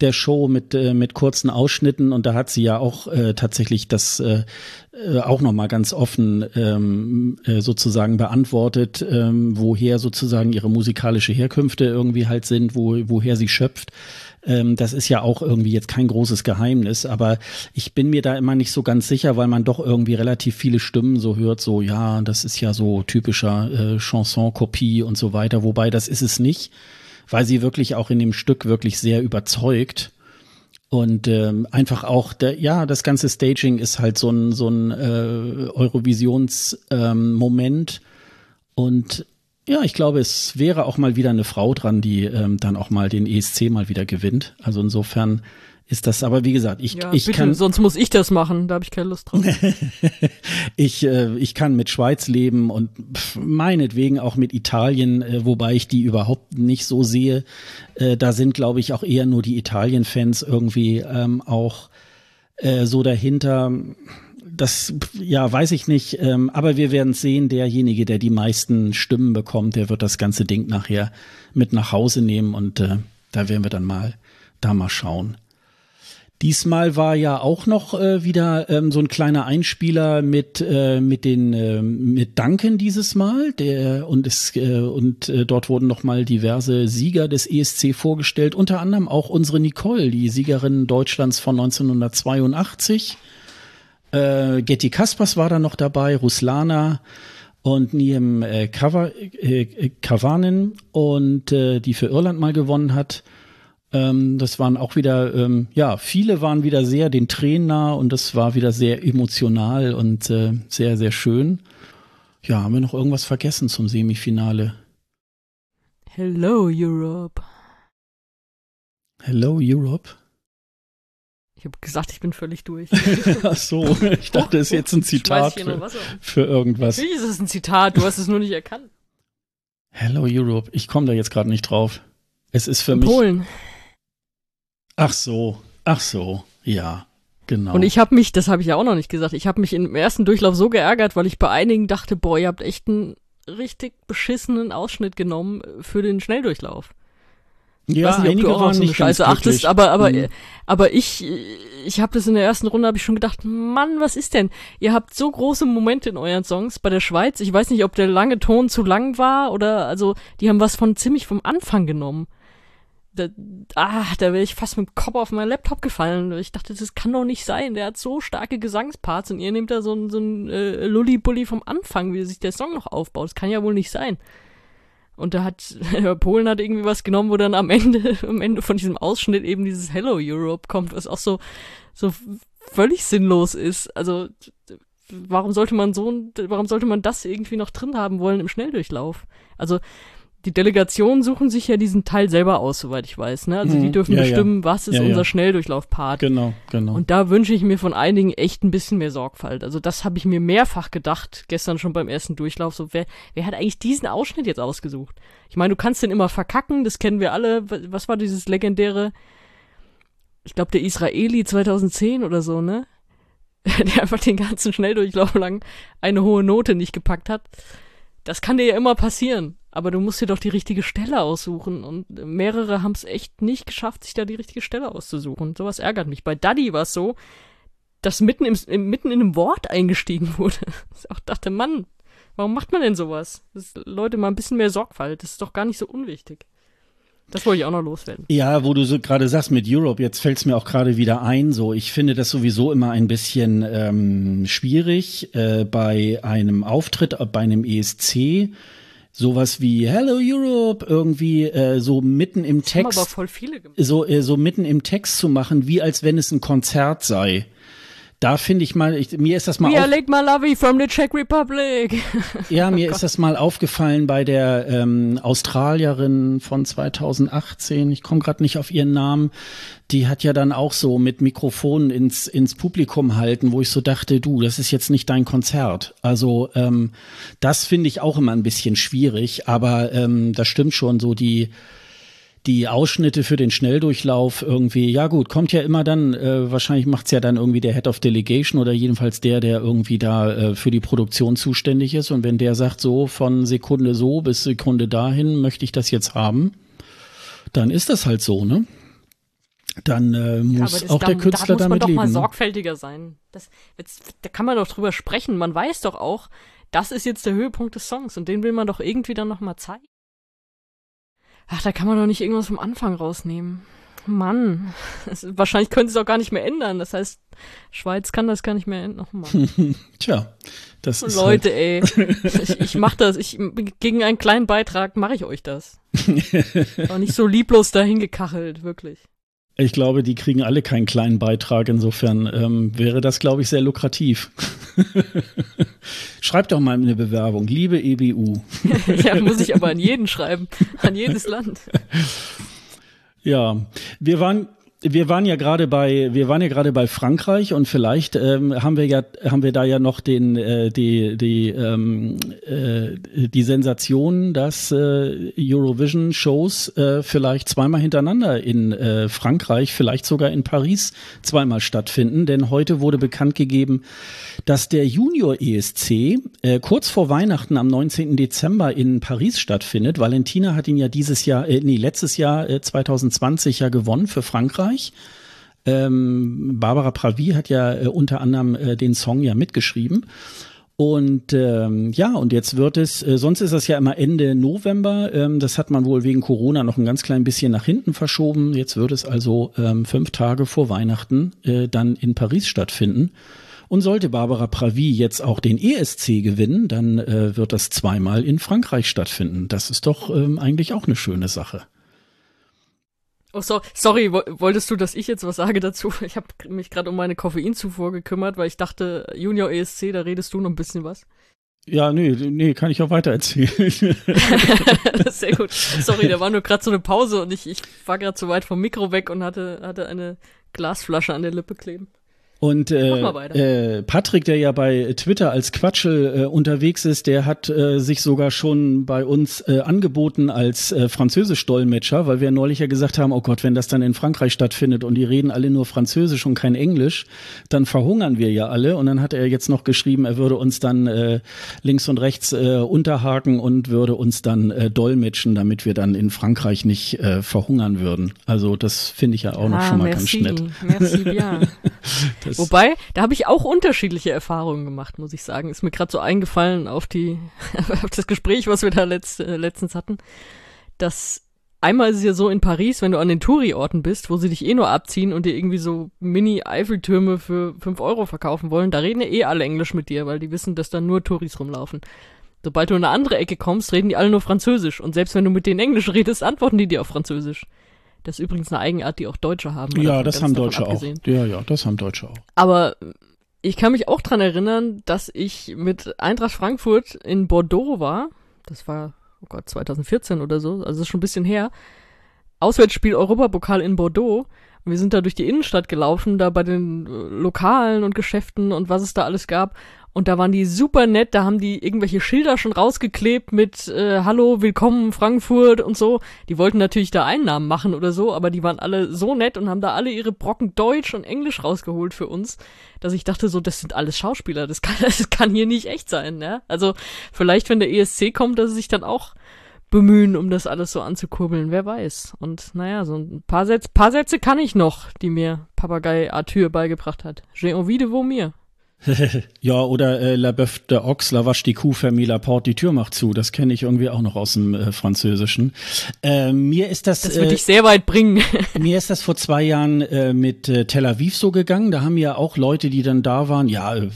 A: der Show mit, äh, mit kurzen Ausschnitten und da hat sie ja auch äh, tatsächlich das äh, äh auch nochmal ganz offen ähm, äh, sozusagen beantwortet, ähm, woher sozusagen ihre musikalische Herkünfte irgendwie halt sind, wo, woher sie schöpft. Ähm, das ist ja auch irgendwie jetzt kein großes Geheimnis, aber ich bin mir da immer nicht so ganz sicher, weil man doch irgendwie relativ viele Stimmen so hört, so ja, das ist ja so typischer äh, Chanson-Kopie und so weiter, wobei das ist es nicht, weil sie wirklich auch in dem Stück wirklich sehr überzeugt. Und ähm, einfach auch, der, ja, das ganze Staging ist halt so ein, so ein äh, Eurovisions-Moment. Ähm, und ja, ich glaube, es wäre auch mal wieder eine Frau dran, die ähm, dann auch mal den ESC mal wieder gewinnt. Also insofern ist das, aber wie gesagt, ich,
B: ja,
A: ich
B: bitte,
A: kann.
B: Sonst muss ich das machen, da habe ich keine Lust drauf.
A: ich, äh, ich kann mit Schweiz leben und meinetwegen auch mit Italien, äh, wobei ich die überhaupt nicht so sehe. Äh, da sind, glaube ich, auch eher nur die Italien-Fans irgendwie ähm, auch äh, so dahinter das, ja, weiß ich nicht. Ähm, aber wir werden sehen, derjenige, der die meisten Stimmen bekommt, der wird das ganze Ding nachher mit nach Hause nehmen und äh, da werden wir dann mal, da mal schauen. Diesmal war ja auch noch äh, wieder ähm, so ein kleiner Einspieler mit äh, mit den äh, mit Duncan dieses Mal, der und es äh, und äh, dort wurden noch mal diverse Sieger des ESC vorgestellt, unter anderem auch unsere Nicole, die Siegerin Deutschlands von 1982 äh, Getty Kaspers war da noch dabei, Ruslana und Niem äh, äh, Kavanen und äh, die für Irland mal gewonnen hat. Ähm, das waren auch wieder, ähm, ja, viele waren wieder sehr den Tränen nah und das war wieder sehr emotional und äh, sehr, sehr schön. Ja, haben wir noch irgendwas vergessen zum Semifinale?
B: Hello Europe.
A: Hello Europe.
B: Ich habe gesagt, ich bin völlig durch.
A: Ach so, ich dachte, es ist jetzt ein Zitat für, für, irgendwas.
B: Natürlich ist es ein Zitat, du hast es nur nicht erkannt.
A: Hello Europe, ich komme da jetzt gerade nicht drauf. Es ist für In mich.
B: Polen.
A: Ach so, ach so, ja, genau.
B: Und ich habe mich, das habe ich ja auch noch nicht gesagt, ich habe mich im ersten Durchlauf so geärgert, weil ich bei einigen dachte, boah, ihr habt echt einen richtig beschissenen Ausschnitt genommen für den Schnelldurchlauf.
A: Ja, weiß nicht, einige ob du auch waren so eine
B: Scheiße achtest, aber aber mhm. aber ich ich habe das in der ersten Runde habe ich schon gedacht, Mann, was ist denn? Ihr habt so große Momente in euren Songs bei der Schweiz. Ich weiß nicht, ob der lange Ton zu lang war oder also die haben was von ziemlich vom Anfang genommen. Da, ah, da wäre ich fast mit dem Kopf auf meinen Laptop gefallen. Ich dachte, das kann doch nicht sein. Der hat so starke Gesangsparts und ihr nehmt da so ein so ein äh, Lulli-Bulli vom Anfang, wie sich der Song noch aufbaut. Das kann ja wohl nicht sein. Und da hat Polen hat irgendwie was genommen, wo dann am Ende, am Ende von diesem Ausschnitt eben dieses Hello Europe kommt, was auch so, so völlig sinnlos ist. Also, warum sollte man so, warum sollte man das irgendwie noch drin haben wollen im Schnelldurchlauf? Also, die Delegationen suchen sich ja diesen Teil selber aus, soweit ich weiß. Ne? Also mhm. die dürfen ja, bestimmen, ja. was ist ja, unser Schnelldurchlauf-Part.
A: Genau, genau.
B: Und da wünsche ich mir von einigen echt ein bisschen mehr Sorgfalt. Also das habe ich mir mehrfach gedacht, gestern schon beim ersten Durchlauf. So, wer, wer hat eigentlich diesen Ausschnitt jetzt ausgesucht? Ich meine, du kannst den immer verkacken, das kennen wir alle. Was war dieses legendäre, ich glaube, der Israeli 2010 oder so, ne? der einfach den ganzen Schnelldurchlauf lang eine hohe Note nicht gepackt hat. Das kann dir ja immer passieren aber du musst dir doch die richtige Stelle aussuchen. Und mehrere haben es echt nicht geschafft, sich da die richtige Stelle auszusuchen. Sowas ärgert mich. Bei Daddy war es so, dass mitten, im, mitten in einem Wort eingestiegen wurde. Ich auch dachte, Mann, warum macht man denn sowas? Das, Leute, mal ein bisschen mehr Sorgfalt. Das ist doch gar nicht so unwichtig. Das wollte ich auch noch loswerden.
A: Ja, wo du so gerade sagst mit Europe, jetzt fällt es mir auch gerade wieder ein. So, ich finde das sowieso immer ein bisschen ähm, schwierig äh, bei einem Auftritt, äh, bei einem ESC sowas wie Hello Europe irgendwie äh, so mitten im Text so äh, so mitten im Text zu machen, wie als wenn es ein Konzert sei. Da finde ich mal, ich, mir ist das mal.
B: We are Lake Malawi from the Czech Republic.
A: ja, mir oh ist das mal aufgefallen bei der ähm, Australierin von 2018. Ich komme gerade nicht auf ihren Namen die hat ja dann auch so mit Mikrofonen ins, ins Publikum halten, wo ich so dachte, du, das ist jetzt nicht dein Konzert. Also ähm, das finde ich auch immer ein bisschen schwierig, aber ähm, das stimmt schon, so die die Ausschnitte für den Schnelldurchlauf irgendwie, ja gut, kommt ja immer dann, äh, wahrscheinlich macht's ja dann irgendwie der Head of Delegation oder jedenfalls der, der irgendwie da äh, für die Produktion zuständig ist. Und wenn der sagt, so von Sekunde so bis Sekunde dahin möchte ich das jetzt haben, dann ist das halt so, ne? Dann äh, muss ja, auch der Künstler da muss man
B: doch
A: leben.
B: mal ne? sorgfältiger sein. Das, jetzt, da kann man doch drüber sprechen. Man weiß doch auch, das ist jetzt der Höhepunkt des Songs und den will man doch irgendwie dann noch mal zeigen. Ach, da kann man doch nicht irgendwas vom Anfang rausnehmen. Mann, das, wahrscheinlich können sie es auch gar nicht mehr ändern. Das heißt, Schweiz kann das gar nicht mehr ändern.
A: Tja, das ist
B: Leute, halt ey, ich, ich mach das. Ich gegen einen kleinen Beitrag mache ich euch das. Aber nicht so lieblos dahin gekachelt, wirklich.
A: Ich glaube, die kriegen alle keinen kleinen Beitrag. Insofern ähm, wäre das, glaube ich, sehr lukrativ. Schreibt doch mal eine Bewerbung. Liebe EBU.
B: ja, muss ich aber an jeden schreiben. An jedes Land.
A: Ja, wir waren wir waren ja gerade bei wir waren ja gerade bei Frankreich und vielleicht ähm, haben wir ja haben wir da ja noch den äh, die die ähm, äh, die Sensation, dass äh, Eurovision Shows äh, vielleicht zweimal hintereinander in äh, Frankreich, vielleicht sogar in Paris zweimal stattfinden, denn heute wurde bekannt gegeben, dass der Junior ESC äh, kurz vor Weihnachten am 19. Dezember in Paris stattfindet. Valentina hat ihn ja dieses Jahr äh, nee letztes Jahr äh, 2020 ja gewonnen für Frankreich. Österreich. Ähm, Barbara Pravi hat ja äh, unter anderem äh, den Song ja mitgeschrieben. Und ähm, ja, und jetzt wird es, äh, sonst ist das ja immer Ende November. Ähm, das hat man wohl wegen Corona noch ein ganz klein bisschen nach hinten verschoben. Jetzt wird es also ähm, fünf Tage vor Weihnachten äh, dann in Paris stattfinden. Und sollte Barbara Pravi jetzt auch den ESC gewinnen, dann äh, wird das zweimal in Frankreich stattfinden. Das ist doch ähm, eigentlich auch eine schöne Sache.
B: Oh, so, sorry, wolltest du, dass ich jetzt was sage dazu? Ich habe mich gerade um meine Koffeinzufuhr gekümmert, weil ich dachte, Junior ESC, da redest du noch ein bisschen was.
A: Ja, nee, nee, kann ich auch weiter erzählen.
B: Sehr gut. Sorry, da war nur gerade so eine Pause und ich, ich war gerade zu weit vom Mikro weg und hatte, hatte eine Glasflasche an der Lippe kleben.
A: Und äh, äh, Patrick, der ja bei Twitter als Quatschel äh, unterwegs ist, der hat äh, sich sogar schon bei uns äh, angeboten als äh, Französisch-Dolmetscher, weil wir neulich ja gesagt haben, oh Gott, wenn das dann in Frankreich stattfindet und die reden alle nur Französisch und kein Englisch, dann verhungern wir ja alle. Und dann hat er jetzt noch geschrieben, er würde uns dann äh, links und rechts äh, unterhaken und würde uns dann äh, dolmetschen, damit wir dann in Frankreich nicht äh, verhungern würden. Also das finde ich ja auch ah, noch schon mal merci, ganz nett. Merci bien.
B: Wobei, da habe ich auch unterschiedliche Erfahrungen gemacht, muss ich sagen. Ist mir gerade so eingefallen auf die, auf das Gespräch, was wir da letzt, äh, letztens hatten, dass einmal ist es ja so in Paris, wenn du an den Touri-Orten bist, wo sie dich eh nur abziehen und dir irgendwie so Mini-Eiffeltürme für fünf Euro verkaufen wollen, da reden ja eh alle Englisch mit dir, weil die wissen, dass da nur Touris rumlaufen. Sobald du in eine andere Ecke kommst, reden die alle nur Französisch. Und selbst wenn du mit denen Englisch redest, antworten die dir auf Französisch. Das ist übrigens eine Eigenart, die auch Deutsche haben.
A: Ja, das haben Deutsche auch. Ja, ja, das haben Deutsche auch.
B: Aber ich kann mich auch dran erinnern, dass ich mit Eintracht Frankfurt in Bordeaux war. Das war, oh Gott, 2014 oder so. Also das ist schon ein bisschen her. Auswärtsspiel Europapokal in Bordeaux. Und wir sind da durch die Innenstadt gelaufen, da bei den äh, Lokalen und Geschäften und was es da alles gab. Und da waren die super nett, da haben die irgendwelche Schilder schon rausgeklebt mit äh, Hallo, willkommen Frankfurt und so. Die wollten natürlich da Einnahmen machen oder so, aber die waren alle so nett und haben da alle ihre Brocken Deutsch und Englisch rausgeholt für uns, dass ich dachte so, das sind alles Schauspieler, das kann, das kann hier nicht echt sein, ne? Also vielleicht, wenn der ESC kommt, dass sie sich dann auch bemühen, um das alles so anzukurbeln, wer weiß. Und naja, so ein paar Sätze, paar Sätze kann ich noch, die mir Papagei Arthur beigebracht hat. J'ai envie de vomir.
A: ja, oder äh, La Boeuf de Ox, La Vache die Kuh, Fermi La Porte, die Tür macht zu. Das kenne ich irgendwie auch noch aus dem äh, Französischen. Äh, mir ist das.
B: Das würde äh, ich sehr weit bringen.
A: mir ist das vor zwei Jahren äh, mit äh, Tel Aviv so gegangen. Da haben ja auch Leute, die dann da waren, ja, äh,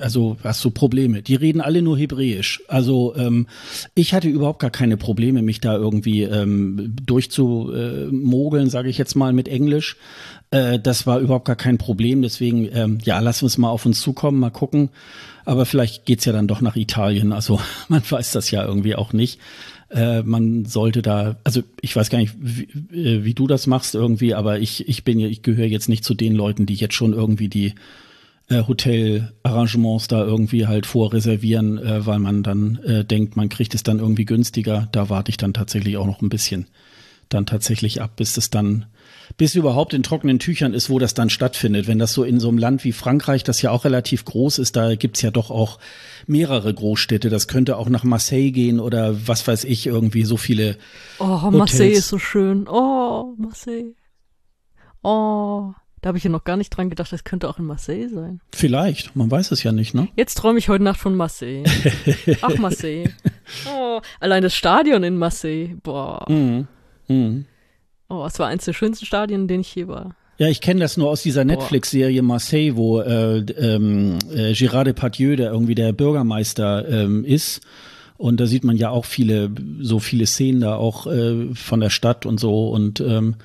A: also hast du Probleme. Die reden alle nur Hebräisch. Also ähm, ich hatte überhaupt gar keine Probleme, mich da irgendwie ähm, durchzumogeln, sage ich jetzt mal, mit Englisch. Äh, das war überhaupt gar kein Problem. Deswegen, ähm, ja, lassen wir es mal auf uns zukommen, mal gucken. Aber vielleicht geht's ja dann doch nach Italien. Also man weiß das ja irgendwie auch nicht. Äh, man sollte da, also ich weiß gar nicht, wie, äh, wie du das machst irgendwie, aber ich, ich bin ja, ich gehöre jetzt nicht zu den Leuten, die jetzt schon irgendwie die äh, Hotelarrangements da irgendwie halt vorreservieren, äh, weil man dann äh, denkt, man kriegt es dann irgendwie günstiger. Da warte ich dann tatsächlich auch noch ein bisschen dann tatsächlich ab, bis es dann, bis überhaupt in trockenen Tüchern ist, wo das dann stattfindet. Wenn das so in so einem Land wie Frankreich, das ja auch relativ groß ist, da gibt's ja doch auch mehrere Großstädte. Das könnte auch nach Marseille gehen oder was weiß ich, irgendwie so viele.
B: Oh, Hotels. Marseille ist so schön. Oh, Marseille. Oh. Da habe ich ja noch gar nicht dran gedacht, das könnte auch in Marseille sein.
A: Vielleicht, man weiß es ja nicht, ne?
B: Jetzt träume ich heute Nacht von Marseille. Ach, Marseille. Oh, allein das Stadion in Marseille. Boah. Mm. Mm. Oh, es war eins der schönsten Stadien, in denen ich je war.
A: Ja, ich kenne das nur aus dieser Netflix-Serie Marseille, wo äh, ähm, äh, Gérard Depardieu, der irgendwie der Bürgermeister ähm, ist. Und da sieht man ja auch viele, so viele Szenen da auch äh, von der Stadt und so. Und ähm,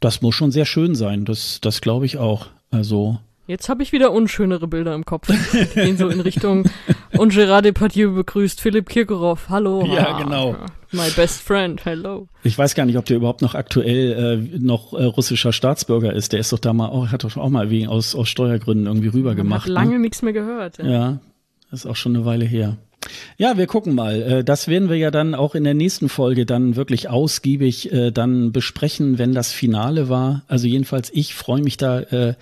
A: das muss schon sehr schön sein. Das, das glaube ich auch. Also.
B: Jetzt habe ich wieder unschönere Bilder im Kopf. Die gehen so in Richtung und Gérard Depardieu begrüßt Philipp Kirkorov. Hallo.
A: Ja, genau.
B: My best friend. Hello.
A: Ich weiß gar nicht, ob der überhaupt noch aktuell äh, noch äh, russischer Staatsbürger ist. Der ist doch da mal auch, hat doch auch mal wegen aus, aus Steuergründen irgendwie rübergemacht. Hat
B: lange ne? nichts mehr gehört.
A: Ja. ja, ist auch schon eine Weile her. Ja, wir gucken mal. Äh, das werden wir ja dann auch in der nächsten Folge dann wirklich ausgiebig äh, dann besprechen, wenn das Finale war. Also jedenfalls, ich freue mich da äh,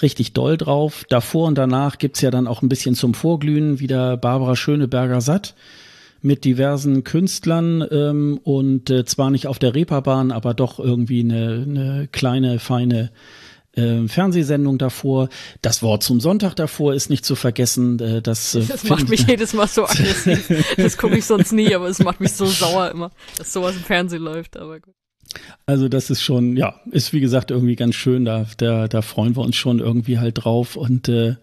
A: richtig doll drauf. Davor und danach gibt's ja dann auch ein bisschen zum Vorglühen wieder Barbara Schöneberger satt mit diversen Künstlern ähm, und äh, zwar nicht auf der Reeperbahn, aber doch irgendwie eine, eine kleine, feine äh, Fernsehsendung davor. Das Wort zum Sonntag davor ist nicht zu vergessen. Äh, das
B: äh, das macht mich jedes Mal so aggressiv. das gucke ich sonst nie, aber es macht mich so sauer immer, dass sowas im Fernsehen läuft. Aber gut.
A: Also das ist schon, ja, ist wie gesagt irgendwie ganz schön. Da, da, da freuen wir uns schon irgendwie halt drauf und äh,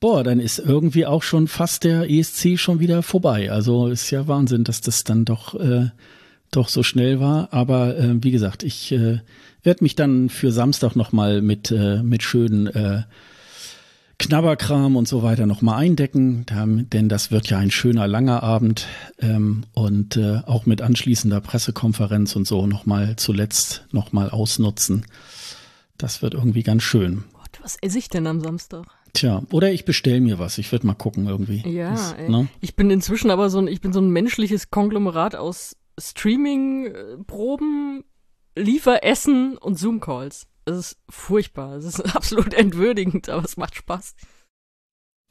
A: boah, dann ist irgendwie auch schon fast der ESC schon wieder vorbei. Also ist ja Wahnsinn, dass das dann doch äh, doch so schnell war. Aber äh, wie gesagt, ich äh, werde mich dann für Samstag nochmal mit, äh, mit schönen äh, Knabberkram und so weiter nochmal eindecken, denn das wird ja ein schöner langer Abend ähm, und äh, auch mit anschließender Pressekonferenz und so nochmal zuletzt nochmal ausnutzen. Das wird irgendwie ganz schön.
B: Gott, was esse ich denn am Samstag?
A: Tja, oder ich bestell mir was. Ich würde mal gucken irgendwie.
B: Ja, das, ne? ich bin inzwischen aber so ein, ich bin so ein menschliches Konglomerat aus Streaming-Proben, Lieferessen und Zoom-Calls. Es ist furchtbar. Es ist absolut entwürdigend, aber es macht Spaß.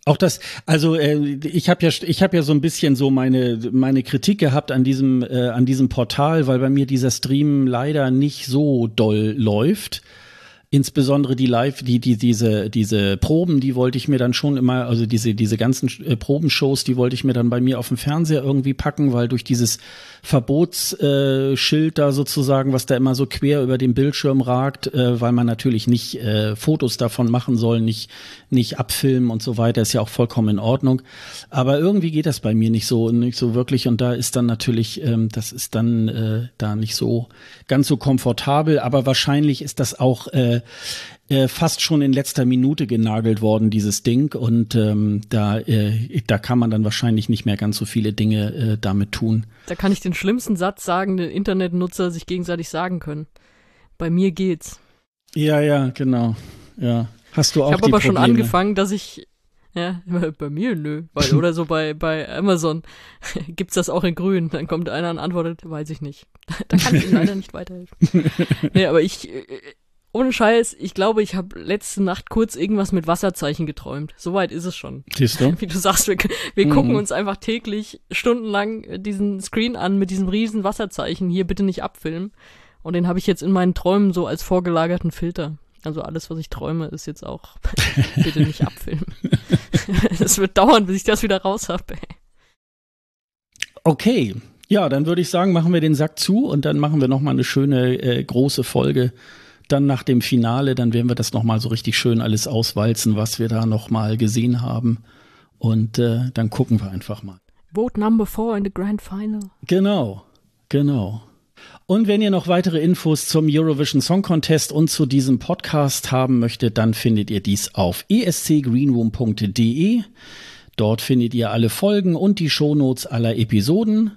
A: Auch das, also äh, ich habe ja, ich habe ja so ein bisschen so meine meine Kritik gehabt an diesem äh, an diesem Portal, weil bei mir dieser Stream leider nicht so doll läuft insbesondere die Live, die, die, diese, diese Proben, die wollte ich mir dann schon immer, also diese, diese ganzen äh, Probenshows, die wollte ich mir dann bei mir auf dem Fernseher irgendwie packen, weil durch dieses Verbotsschild äh, da sozusagen, was da immer so quer über den Bildschirm ragt, äh, weil man natürlich nicht äh, Fotos davon machen soll, nicht, nicht abfilmen und so weiter, ist ja auch vollkommen in Ordnung. Aber irgendwie geht das bei mir nicht so, nicht so wirklich und da ist dann natürlich, ähm, das ist dann da nicht so ganz so komfortabel, aber wahrscheinlich ist das auch äh, äh, fast schon in letzter Minute genagelt worden, dieses Ding. Und ähm, da, äh, da kann man dann wahrscheinlich nicht mehr ganz so viele Dinge äh, damit tun.
B: Da kann ich den schlimmsten Satz sagen, den Internetnutzer sich gegenseitig sagen können. Bei mir geht's.
A: Ja, ja, genau. Ja. Hast du auch
B: Ich habe
A: aber
B: Probleme. schon angefangen, dass ich ja, bei mir nö. Weil, oder so bei, bei Amazon gibt's das auch in grün. Dann kommt einer und antwortet, weiß ich nicht. da kann ich ihm leider nicht weiterhelfen. nee, aber ich, äh, ohne Scheiß, ich glaube, ich habe letzte Nacht kurz irgendwas mit Wasserzeichen geträumt. Soweit ist es schon.
A: Siehst du?
B: Wie du sagst, wir, wir mhm. gucken uns einfach täglich stundenlang diesen Screen an mit diesem riesen Wasserzeichen. Hier bitte nicht abfilmen. Und den habe ich jetzt in meinen Träumen so als vorgelagerten Filter. Also alles, was ich träume, ist jetzt auch bitte nicht abfilmen. Es wird dauern, bis ich das wieder raus habe.
A: Okay. Ja, dann würde ich sagen, machen wir den Sack zu und dann machen wir noch mal eine schöne äh, große Folge dann nach dem Finale, dann werden wir das nochmal so richtig schön alles auswalzen, was wir da nochmal gesehen haben. Und äh, dann gucken wir einfach mal.
B: Vote number four in the Grand Final.
A: Genau, genau. Und wenn ihr noch weitere Infos zum Eurovision Song Contest und zu diesem Podcast haben möchtet, dann findet ihr dies auf escgreenroom.de. Dort findet ihr alle Folgen und die Shownotes aller Episoden.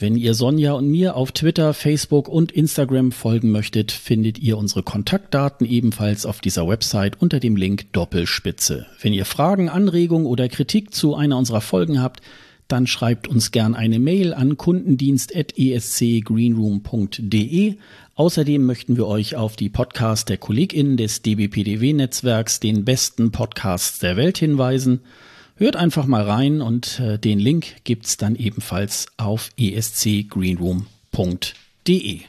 A: Wenn ihr Sonja und mir auf Twitter, Facebook und Instagram folgen möchtet, findet ihr unsere Kontaktdaten ebenfalls auf dieser Website unter dem Link Doppelspitze. Wenn ihr Fragen, Anregungen oder Kritik zu einer unserer Folgen habt, dann schreibt uns gern eine Mail an kundendienst.escgreenroom.de. Außerdem möchten wir euch auf die Podcasts der KollegInnen des DBPDW-Netzwerks, den besten Podcasts der Welt, hinweisen. Hört einfach mal rein und äh, den Link gibt's dann ebenfalls auf escgreenroom.de.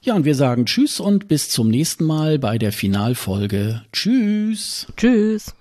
A: Ja, und wir sagen Tschüss und bis zum nächsten Mal bei der Finalfolge. Tschüss.
B: Tschüss.